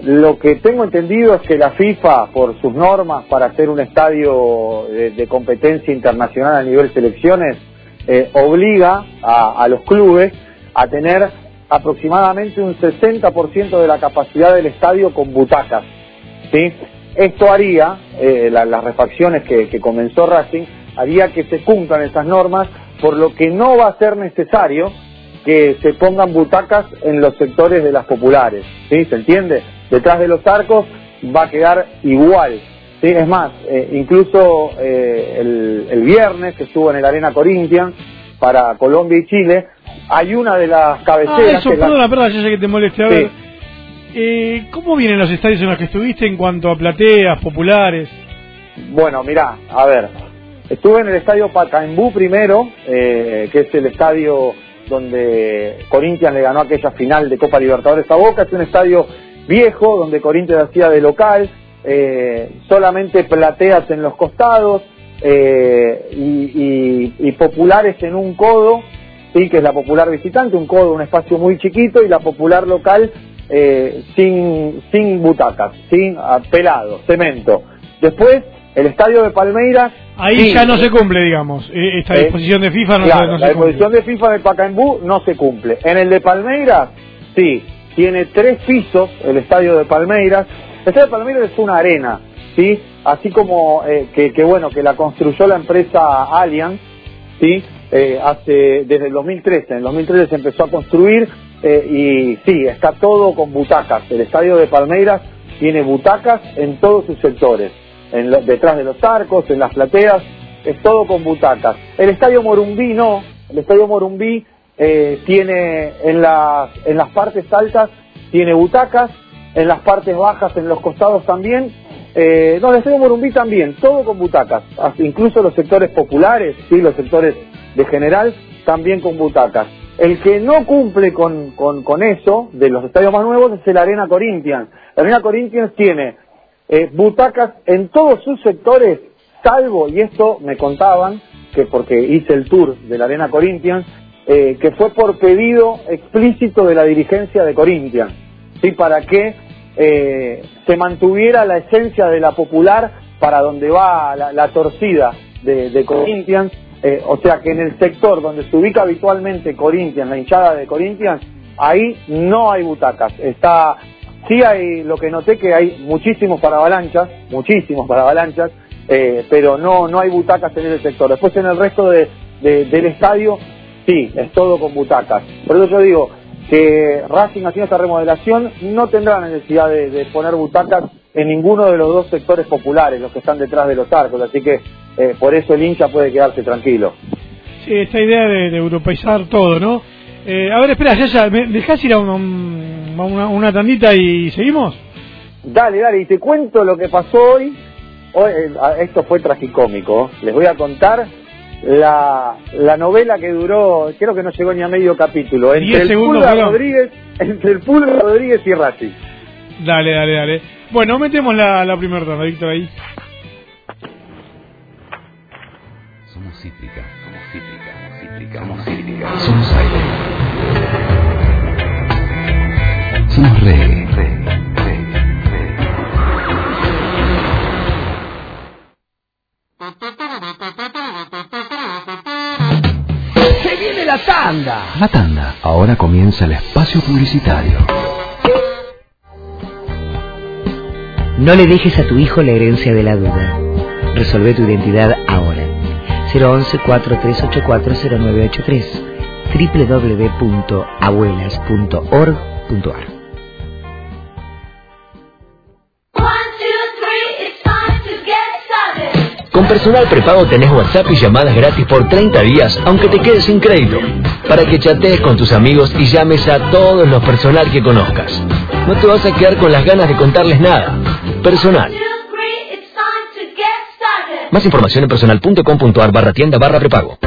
lo que tengo entendido es que la FIFA, por sus normas para hacer un estadio de, competencia internacional a nivel selecciones, eh, obliga a, los clubes a tener aproximadamente un 60% de la capacidad del estadio con butacas. ¿sí? Esto haría, eh, las refacciones que, comenzó Racing, haría que se cumplan esas normas, por lo que no va a ser necesario que se pongan butacas en los sectores de las populares, ¿sí? ¿Se entiende? Detrás de los arcos va a quedar igual, ¿sí? Es más, eh, incluso eh, el, viernes que estuvo en el Arena Corinthians para Colombia y Chile, hay una de las cabeceras... Ah, eso, perdona, perdona, yo sé que te moleste. A ver, eh, ¿cómo vienen los estadios en los que estuviste en cuanto a plateas, populares? Bueno, mirá, a ver, estuve en el estadio Pacaembú primero, eh, que es el estadio donde Corinthians le ganó aquella final de Copa Libertadores a Boca, es un estadio viejo donde Corinthians hacía de local, eh, solamente plateas en los costados eh, y, populares en un codo, sí, que es la popular visitante, un codo, un espacio muy chiquito y la popular local eh, sin, sin butacas, sin ah, pelado, cemento. Después, el estadio de Palmeiras. Ahí ya no se cumple, digamos. E, esta eh, disposición de FIFA no, se, no La disposición de FIFA de Pacaembú no se cumple. En el de Palmeiras, sí. Tiene tres pisos el estadio de Palmeiras. El estadio de Palmeiras es una arena, ¿sí? Así como eh, que, que, bueno, que la construyó la empresa Allianz, ¿sí? hace, desde el 2013. En el 2013 se empezó a construir eh, y sí, está todo con butacas. El estadio de Palmeiras tiene butacas en todos sus sectores, en detrás de los arcos, en las plateas, es todo con butacas. El estadio Morumbí no, el estadio Morumbí eh, tiene en las, en las partes altas tiene butacas, en las partes bajas, en los costados también. Eh, no, el estadio Morumbí también, todo con butacas, incluso los sectores populares, sí, los sectores de general, también con butacas. El que no cumple con, con, eso, de los estadios más nuevos, es el Arena Corinthians. La Arena Corinthians tiene eh, butacas en todos sus sectores, salvo, y esto me contaban, que porque hice el tour de la Arena Corinthians, eh, que fue por pedido explícito de la dirigencia de Corinthians, ¿sí? para que eh, se mantuviera la esencia de la popular para donde va la, torcida de, Corinthians, eh, o sea que en el sector donde se ubica habitualmente Corinthians, la hinchada de Corinthians, ahí no hay butacas. Está, sí hay, lo que noté que hay muchísimos para avalanchas, muchísimos para avalanchas, eh, pero no, no hay butacas en ese sector. Después en el resto de, del estadio, sí, es todo con butacas. Por eso yo digo que Racing haciendo esta remodelación no tendrá necesidad de poner butacas en ninguno de los dos sectores populares, los que están detrás de los arcos, así que eh, por eso el hincha puede quedarse tranquilo. Sí, esta idea de, europeizar todo, ¿no? Eh, a ver, espera, ya, ya, ¿me dejás ir a una, una, tandita y seguimos? Dale, dale, y te cuento lo que pasó hoy. hoy eh, esto fue tragicómico. Les voy a contar la, la novela que duró, creo que no llegó ni a medio capítulo, entre el Pulga Rodríguez, entre el Pulga Rodríguez y Racing. Dale, dale, dale. Bueno, metemos la, la primera ronda, Víctor, ahí. Somos cítrica, somos cítrica, somos somos aire. Somos reggae, Se viene la tanda. La tanda. Ahora comienza el espacio publicitario. No le dejes a tu hijo la herencia de la duda. Resolve tu identidad ahora. 011-4384-0983 www.abuelas.org.ar Con personal prepago tenés WhatsApp y llamadas gratis por 30 días, aunque te quedes sin crédito, para que chatees con tus amigos y llames a todos los personal que conozcas. No te vas a quedar con las ganas de contarles nada. Personal. Más información en personal.com.ar barra tienda barra prepago.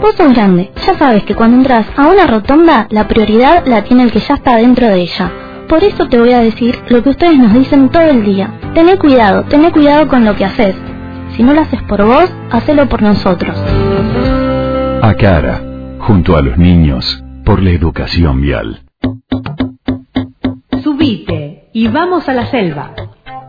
Vos sos grande, ya sabes que cuando entras a una rotonda, la prioridad la tiene el que ya está dentro de ella. Por eso te voy a decir lo que ustedes nos dicen todo el día. Tené cuidado, tené cuidado con lo que haces. Si no lo haces por vos, hacelo por nosotros. A cara, junto a los niños, por la educación vial. Subite y vamos a la selva.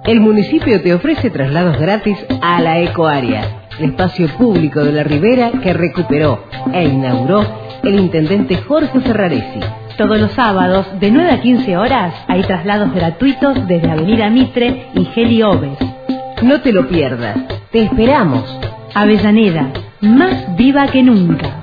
El municipio te ofrece traslados gratis a la Ecoárea, el espacio público de la Ribera que recuperó e inauguró el intendente Jorge Ferraresi. Todos los sábados, de 9 a 15 horas, hay traslados gratuitos desde Avenida Mitre y Geli Oves. No te lo pierdas. Te esperamos. Avellaneda, más viva que nunca.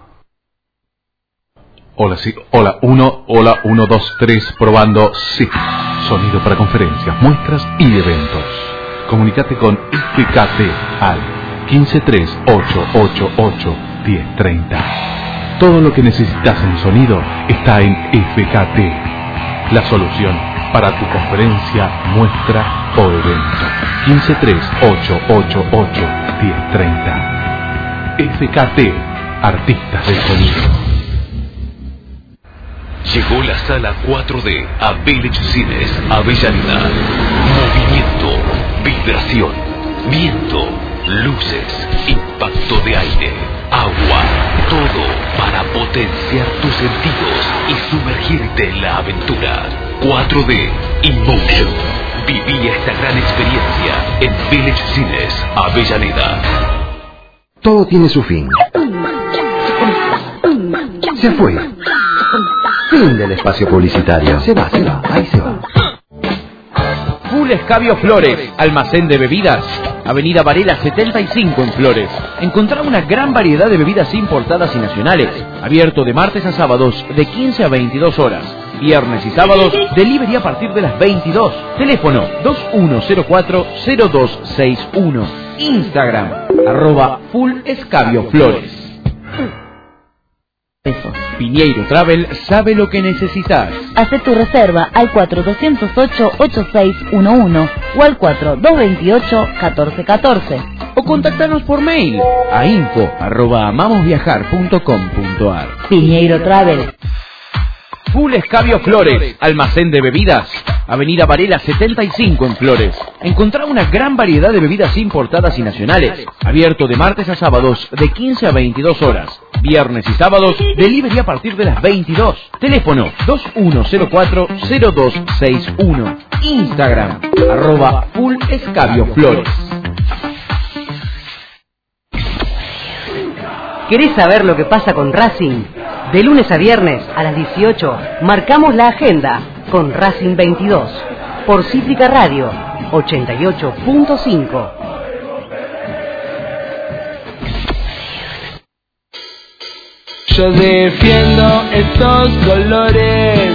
Hola, sí. Hola, 1, hola, 1, 2, 3, probando. Sí. Sonido para conferencias, muestras y eventos. Comunicate con FKT al 1538881030. Todo lo que necesitas en sonido está en FKT. La solución para tu conferencia, muestra o evento. 1538881030. FKT, artistas del sonido. Llegó la sala 4D a Village Cines Avellaneda. Movimiento, vibración, viento, luces, impacto de aire, agua, todo para potenciar tus sentidos y sumergirte en la aventura. 4D Emotion. Viví esta gran experiencia en Village Cines Avellaneda. Todo tiene su fin. Se fue. Fin del espacio publicitario. Se va, se va, ahí se va. Full Escabio Flores, almacén de bebidas. Avenida Varela 75 en Flores. Encontrar una gran variedad de bebidas importadas y nacionales. Abierto de martes a sábados de 15 a 22 horas. Viernes y sábados, delivery a partir de las 22. Teléfono 2104-0261. Instagram, arroba Full Escabio Flores. Piñeiro Travel sabe lo que necesitas. Hace tu reserva al 4208-8611 o al 4228-1414. O contactanos por mail a info arroba amamosviajar.com.ar. Piñeiro Travel. Full Escabio Flores, almacén de bebidas. Avenida Varela 75 en Flores. Encontrá una gran variedad de bebidas importadas y nacionales. Abierto de martes a sábados de 15 a 22 horas. Viernes y sábados, delivery a partir de las 22. Teléfono 2104-0261. Instagram, arroba Full Escabio Flores. ¿Querés saber lo que pasa con Racing? De lunes a viernes a las 18 marcamos la agenda con Racing 22 por Cítrica Radio 88.5. Yo defiendo estos colores,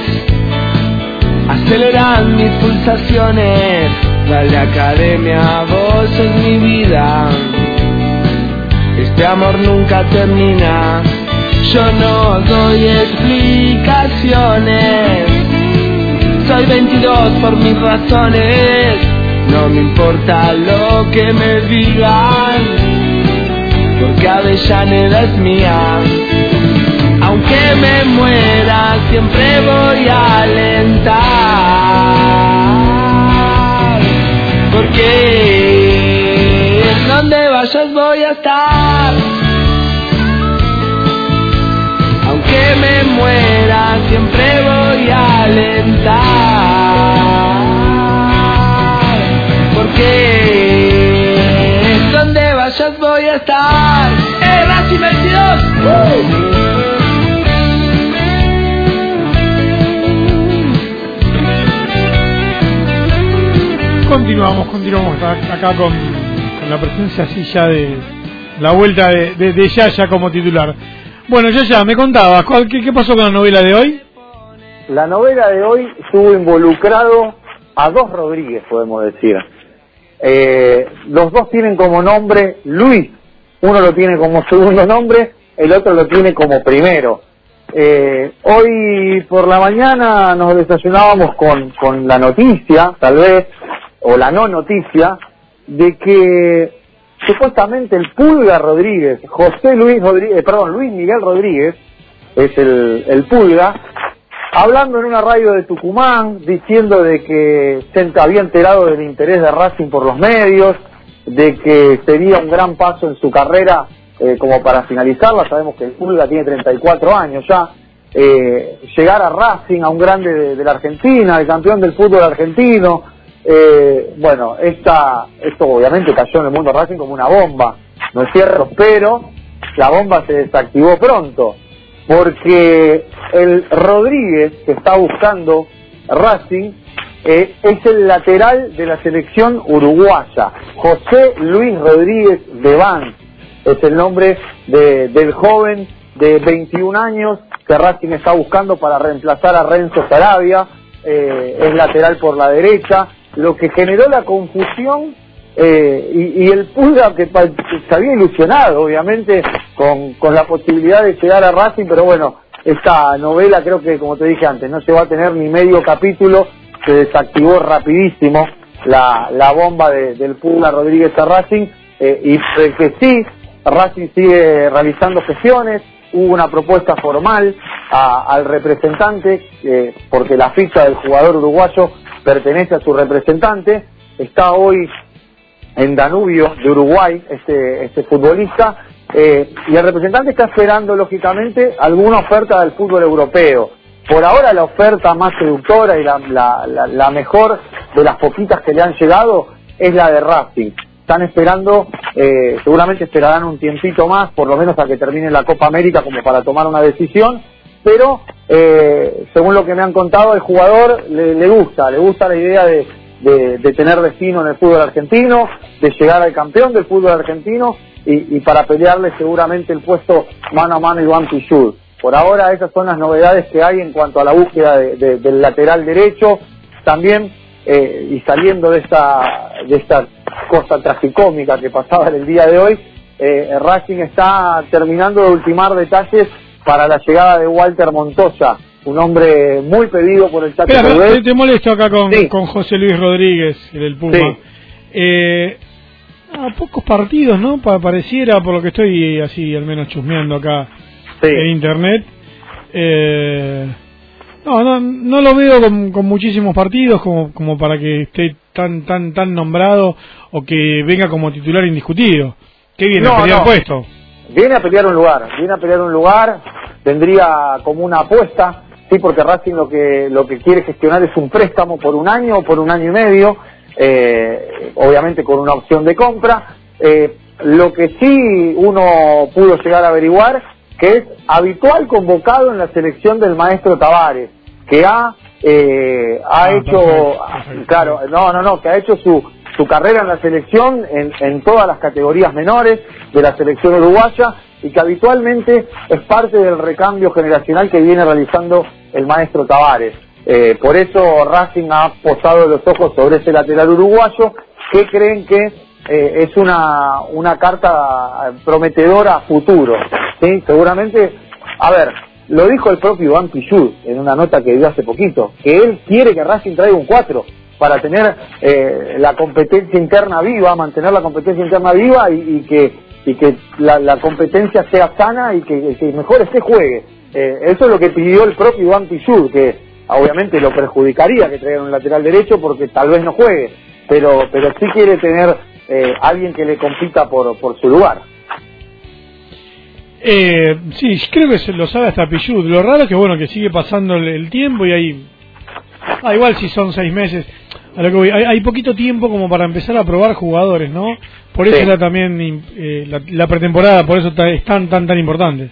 aceleran mis pulsaciones. Dale academia, vos es mi vida. Este amor nunca termina. Yo no doy explicaciones. Soy 22 por mis razones. No me importa lo que me digan. Porque Avellaneda es mía. Aunque me muera, siempre voy a alentar. Porque en donde vayas voy a estar. Aunque me muera, siempre voy a alentar. Porque donde vayas voy a estar. ¡Eh, Racing 22! ¡Uh! Continuamos, continuamos acá con, con la presencia así ya de la vuelta de, de, de Yaya como titular. Bueno, Yaya, me contabas, ¿cuál- qué, ¿qué pasó con la novela de hoy? La novela de hoy estuvo involucrado a dos Rodríguez, podemos decir. Eh, los dos tienen como nombre Luis. Uno lo tiene como segundo nombre, el otro lo tiene como primero. Eh, hoy por la mañana nos desayunábamos con, con la noticia, tal vez, o la no noticia, de que supuestamente el Pulga Rodríguez, José Luis Rodríguez, eh, perdón, Luis Miguel Rodríguez, es el, el Pulga, hablando en una radio de Tucumán, diciendo de que se había enterado del interés de Racing por los medios de que sería un gran paso en su carrera eh, como para finalizarla. Sabemos que el Pulga tiene 34 años ya. Eh, llegar a Racing, a un grande de, de la Argentina, el campeón del fútbol argentino. Eh, bueno, esto obviamente cayó en el mundo Racing como una bomba, ¿no es cierto? Pero la bomba se desactivó pronto, porque el Rodríguez que está buscando Racing eh, es el lateral de la selección uruguaya, José Luis Rodríguez de Van, es el nombre de- del joven de 21 años que Racing está buscando para reemplazar a Renzo Sarabia, eh, es lateral por la derecha, lo que generó la confusión eh, y, el Pulga que, se había ilusionado obviamente con, con la posibilidad de llegar a Racing, pero bueno, esta novela creo que como te dije antes, no se va a tener ni medio capítulo, se desactivó rapidísimo la, la bomba de- del Pulga Rodríguez a Racing eh, y que sí, Racing sigue realizando gestiones, hubo una propuesta formal a- al representante, eh, porque la ficha del jugador uruguayo pertenece a su representante, está hoy en Danubio de Uruguay, este, este futbolista, eh, y el representante está esperando, lógicamente, alguna oferta del fútbol europeo. Por ahora la oferta más seductora y la, la- la- la mejor de las poquitas que le han llegado es la de Racing. Están esperando, eh, seguramente esperarán un tiempito más, por lo menos a que termine la Copa América como para tomar una decisión, pero eh, según lo que me han contado, el jugador le, gusta, le gusta la idea de, tener destino en el fútbol argentino, de llegar al campeón del fútbol argentino y, para pelearle seguramente el puesto mano a mano Iván Pichud. Por ahora esas son las novedades que hay en cuanto a la búsqueda de- del lateral derecho. También, eh, y saliendo de esta, de esta cosa tragicómica que pasaba en el día de hoy, eh, Racing está terminando de ultimar detalles para la llegada de Walter Montoya, un hombre muy pedido por el Chaco te, te molesto acá con, con José Luis Rodríguez, el del Puma. Sí. Eh, a pocos partidos, ¿no? Pa- pareciera, por lo que estoy así, al menos chusmeando acá en internet. Eh, no, no, no lo veo con, con muchísimos partidos como, como para que esté tan tan tan nombrado o que venga como titular indiscutido. ¿Qué viene? No, no. puesto. Viene a pelear un lugar, viene a pelear un lugar, tendría como una apuesta, sí, porque Racing lo que lo que quiere gestionar es un préstamo por un año o por un año y medio, eh, obviamente con una opción de compra. Eh, lo que sí uno pudo llegar a averiguar que es habitual convocado en la selección del maestro Tavares, que ha eh, ha hecho, claro, no, no, no, que ha hecho su su carrera en la selección en, en todas las categorías menores de la selección uruguaya y que habitualmente es parte del recambio generacional que viene realizando el maestro Tavares. Eh, por eso Racing ha posado los ojos sobre ese lateral uruguayo que creen que eh, es una, una carta prometedora a futuro. ¿sí? Seguramente, a ver, lo dijo el propio Iván Pichud en una nota que dio hace poquito, que él quiere que Racing traiga un 4 para tener eh, la competencia interna viva, mantener la competencia interna viva y, que, y que la, competencia sea sana y que, que mejor se juegue. Eh, eso es lo que pidió el propio Iván Pichud, que obviamente lo perjudicaría que traigan un lateral derecho porque tal vez no juegue, pero, pero sí quiere tener eh, alguien que le compita por, por su lugar. Eh, sí, creo que se lo sabe hasta Pichud. Lo raro es que bueno que sigue pasando el, tiempo y hay ah, igual si son seis meses. A lo que voy, hay, hay poquito tiempo como para empezar a probar jugadores, ¿no? Por eso Sí. era también eh, la, la pretemporada, por eso es tan tan tan importante.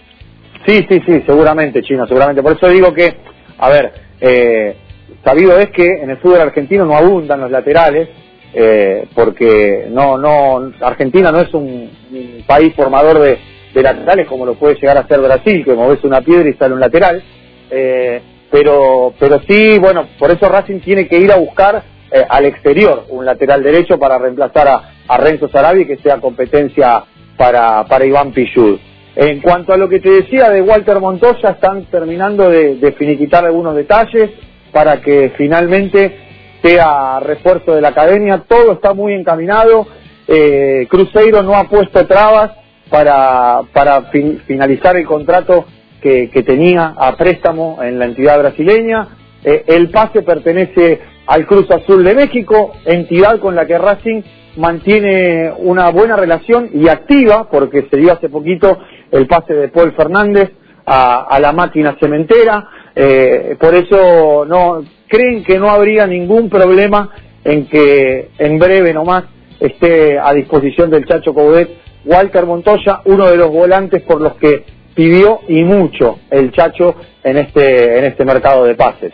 Sí, sí, sí, seguramente, Chino, seguramente. Por eso digo que, a ver, eh, sabido es que en el fútbol argentino no abundan los laterales, eh, porque no, no, Argentina no es un, un país formador de, de laterales como lo puede llegar a ser Brasil, que moves una piedra y sale un lateral. Eh, pero, pero sí, bueno, por eso Racing tiene que ir a buscar eh, al exterior un lateral derecho para reemplazar a, Renzo Sarabia y que sea competencia para, para Iván Pichud. En cuanto a lo que te decía de Walter Montoya, están terminando de, de finiquitar algunos detalles para que finalmente sea refuerzo de la academia. Todo está muy encaminado. Eh, Cruzeiro no ha puesto trabas para, para fin- finalizar el contrato que, que tenía a préstamo en la entidad brasileña. Eh, el pase pertenece al Cruz Azul de México, entidad con la que Racing mantiene una buena relación y activa, porque se dio hace poquito el pase de Paul Fernández a, a la máquina cementera, eh, por eso no creen que no habría ningún problema en que en breve nomás esté a disposición del Chacho Coudet Walter Montoya, uno de los volantes por los que pidió y mucho el Chacho en este en este mercado de pases.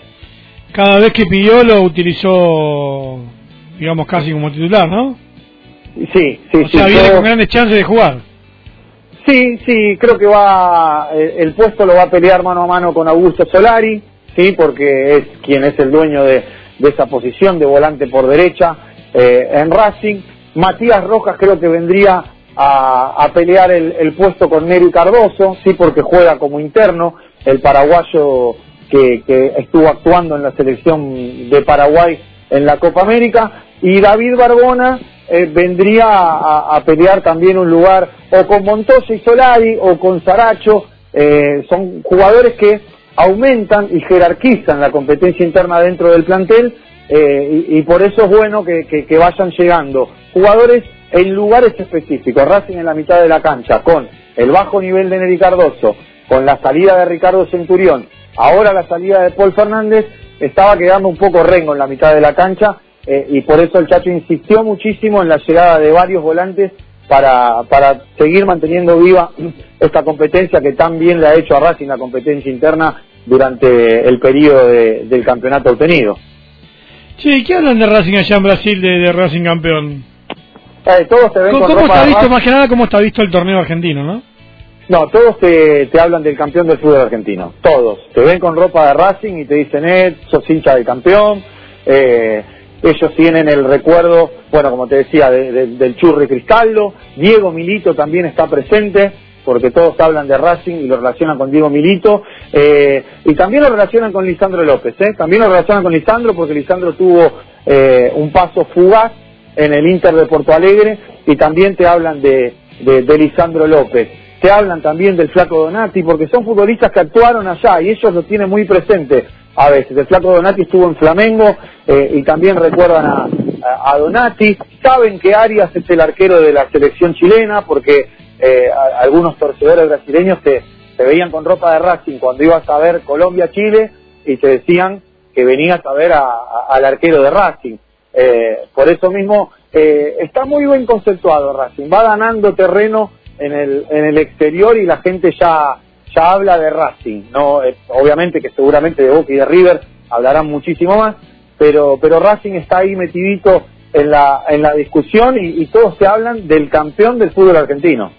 Cada vez que pidió lo utilizó, digamos, casi como titular, ¿no? Sí, sí, O sí. sea, viene yo- con grandes chances de jugar. Sí, sí, creo que va el, el puesto lo va a pelear mano a mano con Augusto Solari, sí, porque es quien es el dueño de, de esa posición de volante por derecha eh, en Racing. Matías Rojas creo que vendría a, pelear el, el puesto con Neri Cardoso, sí, porque juega como interno, el paraguayo que, que estuvo actuando en la selección de Paraguay en la Copa América, y David Barbona eh, vendría a, pelear también un lugar o con Montoya y Solari o con Saracho, eh, son jugadores que aumentan y jerarquizan la competencia interna dentro del plantel eh, y, y por eso es bueno que- que vayan llegando jugadores en lugares específicos, Racing en la mitad de la cancha, con el bajo nivel de Neri Cardoso, con la salida de Ricardo Centurión, ahora la salida de Paul Fernández, estaba quedando un poco rengo en la mitad de la cancha eh, y por eso el Chacho insistió muchísimo en la llegada de varios volantes para, para seguir manteniendo viva esta competencia que tan bien le ha hecho a Racing la competencia interna durante el periodo de- del campeonato obtenido. Che, ¿qué hablan de Racing allá en Brasil, de Racing campeón? Eh, todos te ven ¿Cómo, con cómo ropa está visto, más que nada, cómo está visto el torneo argentino, no? No, todos te, te hablan del campeón del fútbol argentino. Todos. Te ven con ropa de Racing y te dicen, eh, sos hincha del campeón. Eh, ellos tienen el recuerdo, bueno, como te decía, de- de- del Churri Cristaldo. Diego Milito también está presente, porque todos hablan de Racing y lo relacionan con Diego Milito. Eh, y también lo relacionan con Lisandro López, ¿eh? También lo relacionan con Lisandro porque Lisandro tuvo eh, un paso fugaz en el Inter de Porto Alegre y también te hablan de, de, Lisandro López. Te hablan también del Flaco Donati porque son futbolistas que actuaron allá y ellos lo tienen muy presente a veces. El Flaco Donati estuvo en Flamengo eh, y también recuerdan a, Donati. Saben que Arias es el arquero de la selección chilena porque eh, algunos torcedores brasileños te veían con ropa de Racing cuando ibas a ver Colombia-Chile y te decían que venías a ver al arquero de Racing. Eh, por eso mismo eh, está muy bien conceptuado Racing, va ganando terreno en el, en el exterior y la gente ya, ya habla de Racing, no Eh, obviamente que seguramente de Boca y de River hablarán muchísimo más, pero, pero Racing está ahí metidito en la, en la discusión y, todos se hablan del campeón del fútbol argentino.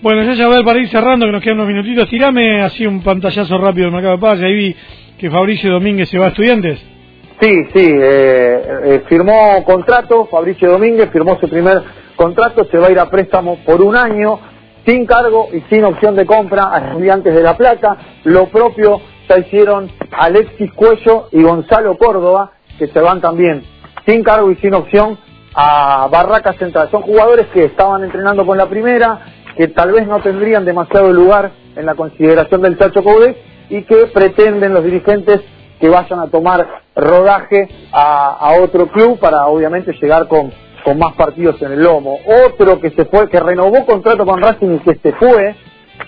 Bueno, ya ya ver para ir cerrando, que nos quedan unos minutitos. Tirame así un pantallazo rápido del mercado de paz. Ahí vi que Fabricio Domínguez se va a estudiantes. Sí, sí, eh, eh, firmó contrato, Fabricio Domínguez firmó su primer contrato, se va a ir a préstamo por un año, sin cargo y sin opción de compra a Estudiantes de La Plata. Lo propio ya hicieron Alexis Cuello y Gonzalo Córdoba, que se van también sin cargo y sin opción a Barraca Central. Son jugadores que estaban entrenando con la primera, que tal vez no tendrían demasiado lugar en la consideración del Chacho Coudet y que pretenden los dirigentes que vayan a tomar rodaje a, a otro club para obviamente llegar con, con más partidos en el lomo. Otro que se fue, que renovó contrato con Racing y que se fue,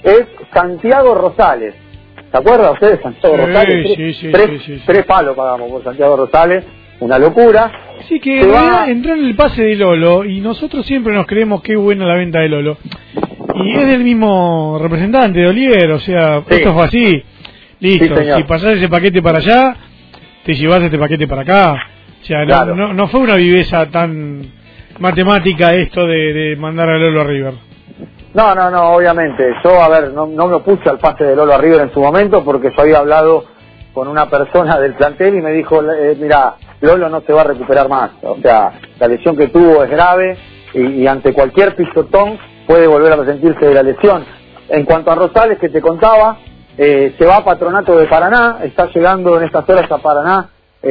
es Santiago Rosales. ¿Se acuerdan ustedes de Santiago Sí, Rosales? sí, Tres- sí, tres, palos pagamos por Santiago Rosales, una locura. Sí, que en va- entró en el pase de Lolo y nosotros siempre nos creemos que es buena la venta de Lolo. Y es del mismo representante de Oliver, o sea, esto fue así. Listo, Sí, si pasás ese paquete para allá, te llevas este paquete para acá. O sea, no, no fue una viveza tan matemática esto de, de mandar a Lolo a River. No, no, no, obviamente. Yo, a ver, no, no me opuse al pase de Lolo a River en su momento porque yo había hablado con una persona del plantel y me dijo, eh, mira, Lolo no se va a recuperar más. O sea, la lesión que tuvo es grave y, y ante cualquier pisotón puede volver a resentirse de la lesión. En cuanto a Rosales, que te contaba, eh, se va a Patronato de Paraná, está llegando en estas horas a Paraná eh,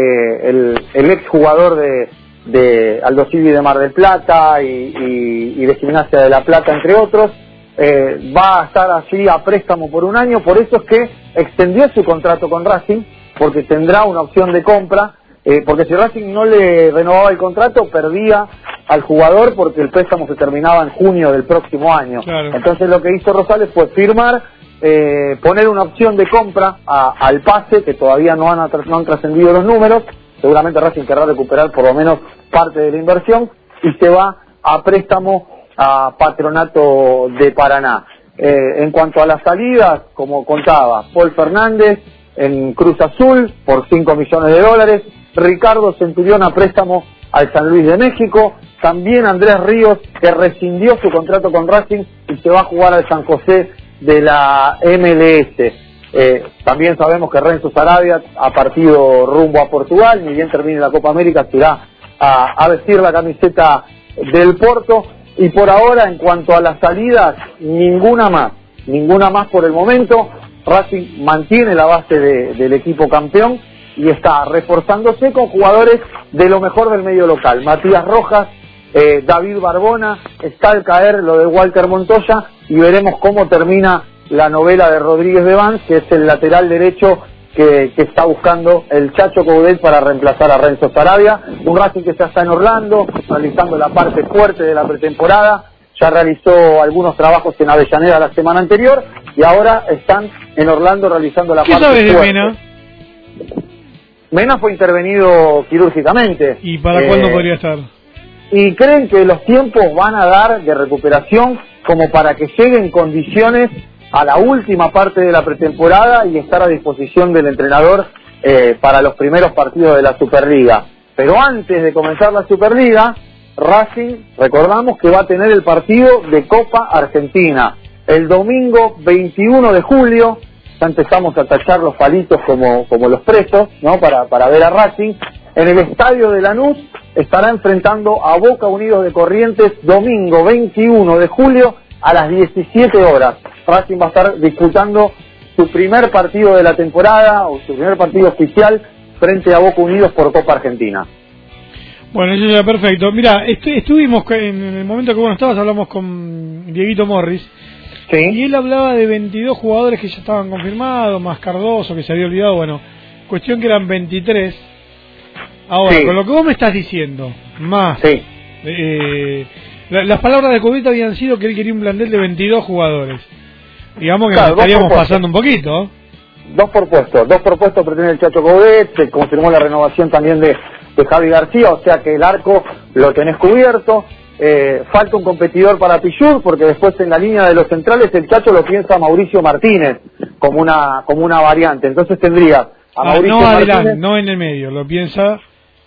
el, el ex jugador de, de Aldo Civi de Mar del Plata y, y- y de Gimnasia de La Plata, entre otros. Eh, va a estar allí a préstamo por un año, por eso es que extendió su contrato con Racing, porque tendrá una opción de compra, eh, porque si Racing no le renovaba el contrato, perdía al jugador porque el préstamo se terminaba en junio del próximo año. Entonces lo que hizo Rosales fue firmar, eh, poner una opción de compra a- al pase, que todavía no han, no han trascendido los números, seguramente Racing querrá recuperar por lo menos parte de la inversión, y se va a préstamo a Patronato de Paraná. Eh, en cuanto a las salidas, como contaba, Paul Fernández en Cruz Azul por 5 millones de dólares, Ricardo Centurión a préstamo al San Luis de México, también Andrés Ríos que rescindió su contrato con Racing y se va a jugar al San José de la MLS. Eh, también sabemos que Renzo Sarabia ha partido rumbo a Portugal, ni bien termine la Copa América, se irá a, a vestir la camiseta del Porto. Y por ahora, en cuanto a las salidas, ninguna más, ninguna más por el momento. Racing mantiene la base de- del equipo campeón y está reforzándose con jugadores de lo mejor del medio local. Matías Rojas, eh, David Barbona, está al caer lo de Walter Montoya y veremos cómo termina la novela de Rodríguez de Vance, que es el lateral derecho que, que está buscando el Chacho Coudet para reemplazar a Renzo Sarabia. Un Racing que ya está en Orlando, realizando la parte fuerte de la pretemporada. Ya realizó algunos trabajos en Avellaneda la semana anterior y ahora están en Orlando realizando la ¿Qué parte sabes de fuerte. Mena? Mena fue intervenido quirúrgicamente. ¿Y para Eh, cuándo podría estar? Y creen que los tiempos van a dar de recuperación como para que llegue en condiciones a la última parte de la pretemporada y estar a disposición del entrenador eh, para los primeros partidos de la Superliga. Pero antes de comenzar la Superliga, Racing, recordamos que va a tener el partido de Copa Argentina el domingo 21 de julio. Ya empezamos a tachar los palitos como, como los presos, ¿no? Para, para ver a Racing. En el estadio de Lanús estará enfrentando a Boca Unidos de Corrientes domingo 21 de julio a las 17 horas. Racing va a estar disputando su primer partido de la temporada o su primer partido oficial frente a Boca Unidos por Copa Argentina. Bueno, eso ya perfecto. Mira, estu- estuvimos en el momento que vos no estabas, hablamos con Dieguito Morris. Y él hablaba de 22 jugadores que ya estaban confirmados, más Cardoso, que se había olvidado. Bueno, cuestión que eran 23. Ahora, Sí. con lo que vos me estás diciendo, más. eh, la- las palabras de Cubita habían sido que él quería un plantel de 22 jugadores. Digamos que Claro, nos dos estaríamos pasando un poquito. Dos por puesto, dos por puesto pretende el Chacho Coudet, se confirmó la renovación también de, de Javi García, o sea que el arco lo tenés cubierto. Eh, falta un competidor para Pichur, porque después en la línea de los centrales el Chacho lo piensa Mauricio Martínez como una, como una variante. Entonces tendría a Ah, Mauricio no Martínez. adelante, no en el medio, lo piensa.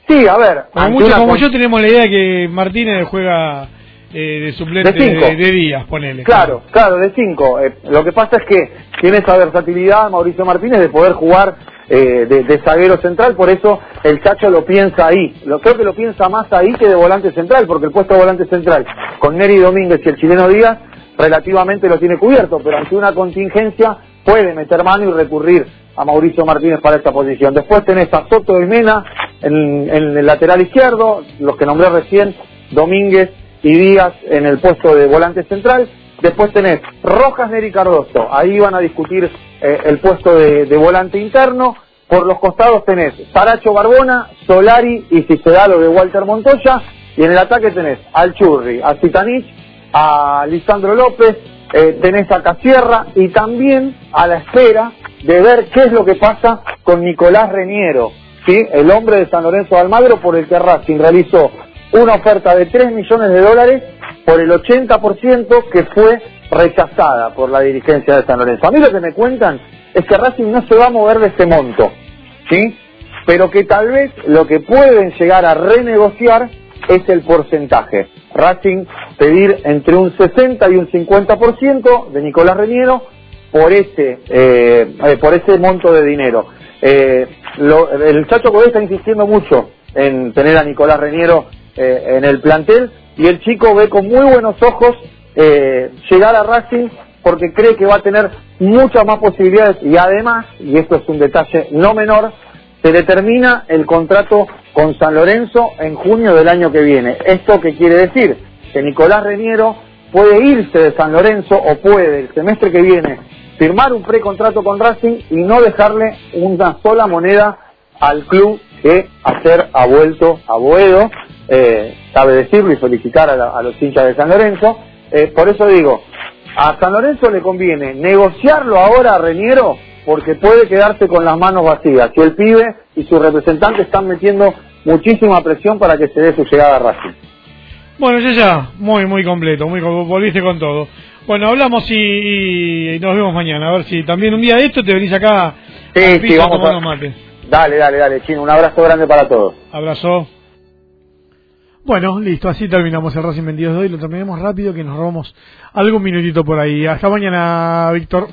Sí, a ver. Como, ante mucho, una como con- yo tenemos la idea de que Martínez juega eh, de suplente De cinco. de, de días, ponele. Claro, claro, de cinco. Eh, lo que pasa es que tiene esa versatilidad Mauricio Martínez de poder jugar eh, de, de zaguero central, por eso el Chacho lo piensa ahí. Lo, creo que lo piensa más ahí que de volante central, porque el puesto de volante central con Neri Domínguez y el chileno Díaz relativamente lo tiene cubierto, pero ante una contingencia puede meter mano y recurrir a Mauricio Martínez para esta posición. Después tenés a Soto y Mena en, el lateral izquierdo, los que nombré recién, Domínguez y Díaz en el puesto de volante central. Después tenés Rojas, Neri Cardoso, ahí van a discutir eh, el puesto de, volante interno. Por los costados tenés Saracho Barbona, Solari y si lo de Walter Montoya. Y en el ataque tenés al Churri, a Zitanich, a Lisandro López, eh, tenés a Casierra y también a la espera de ver qué es lo que pasa con Nicolás Reniero, el hombre de San Lorenzo de Almagro por el que Racing realizó una oferta de 3 millones de dólares por el 80% que fue rechazada por la dirigencia de San Lorenzo. A mí lo que me cuentan es que Racing no se va a mover de ese monto, ¿sí? pero que tal vez lo que pueden llegar a renegociar es el porcentaje. Racing pedir entre un 60 y un 50% de Nicolás Reñero por ese eh, eh, por ese monto de dinero. Eh, lo- el Chacho Codé está insistiendo mucho en tener a Nicolás Reñero eh, en el plantel y el chico ve con muy buenos ojos eh, llegar a Racing porque cree que va a tener muchas más posibilidades y además, y esto es un detalle no menor, se determina el contrato con San Lorenzo en junio del año que viene. ¿Esto qué quiere decir? Que Nicolás Reniero puede irse de San Lorenzo o puede el semestre que viene firmar un precontrato con Racing y no dejarle una sola moneda al club que hacer ha vuelto a Boedo eh, sabe decirlo y felicitar a, los hinchas de San Lorenzo. Eh, por eso digo, a San Lorenzo le conviene negociarlo ahora a Reñero porque puede quedarse con las manos vacías. Y el pibe y su representante están metiendo muchísima presión para que se dé su llegada a Racing. Bueno, ya, ya, muy, muy completo, muy volviste con todo. Bueno, hablamos y, y nos vemos mañana. A ver si también un día de esto te venís acá Sí, al sí, piso a vamos a-. Dale, dale, dale, Chino. Un abrazo grande para todos. Abrazo. Bueno, listo, así terminamos el Racing 22 de hoy. Lo terminemos rápido que nos robamos algún minutito por ahí. Hasta mañana, Víctor.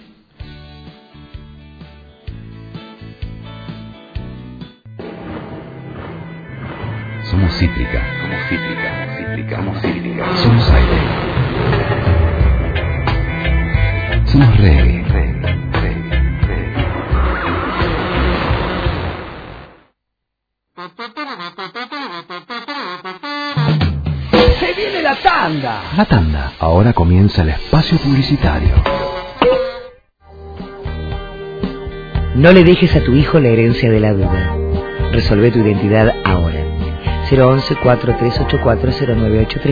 Somos cítrica. Somos cítrica. Cítrica. Somos cítrica. Somos aire. Somos reggae. ¡Se viene la tanda! La tanda. Ahora comienza el espacio publicitario. No le dejes a tu hijo la herencia de la duda. Resolve tu identidad ahora. 011 4384 0983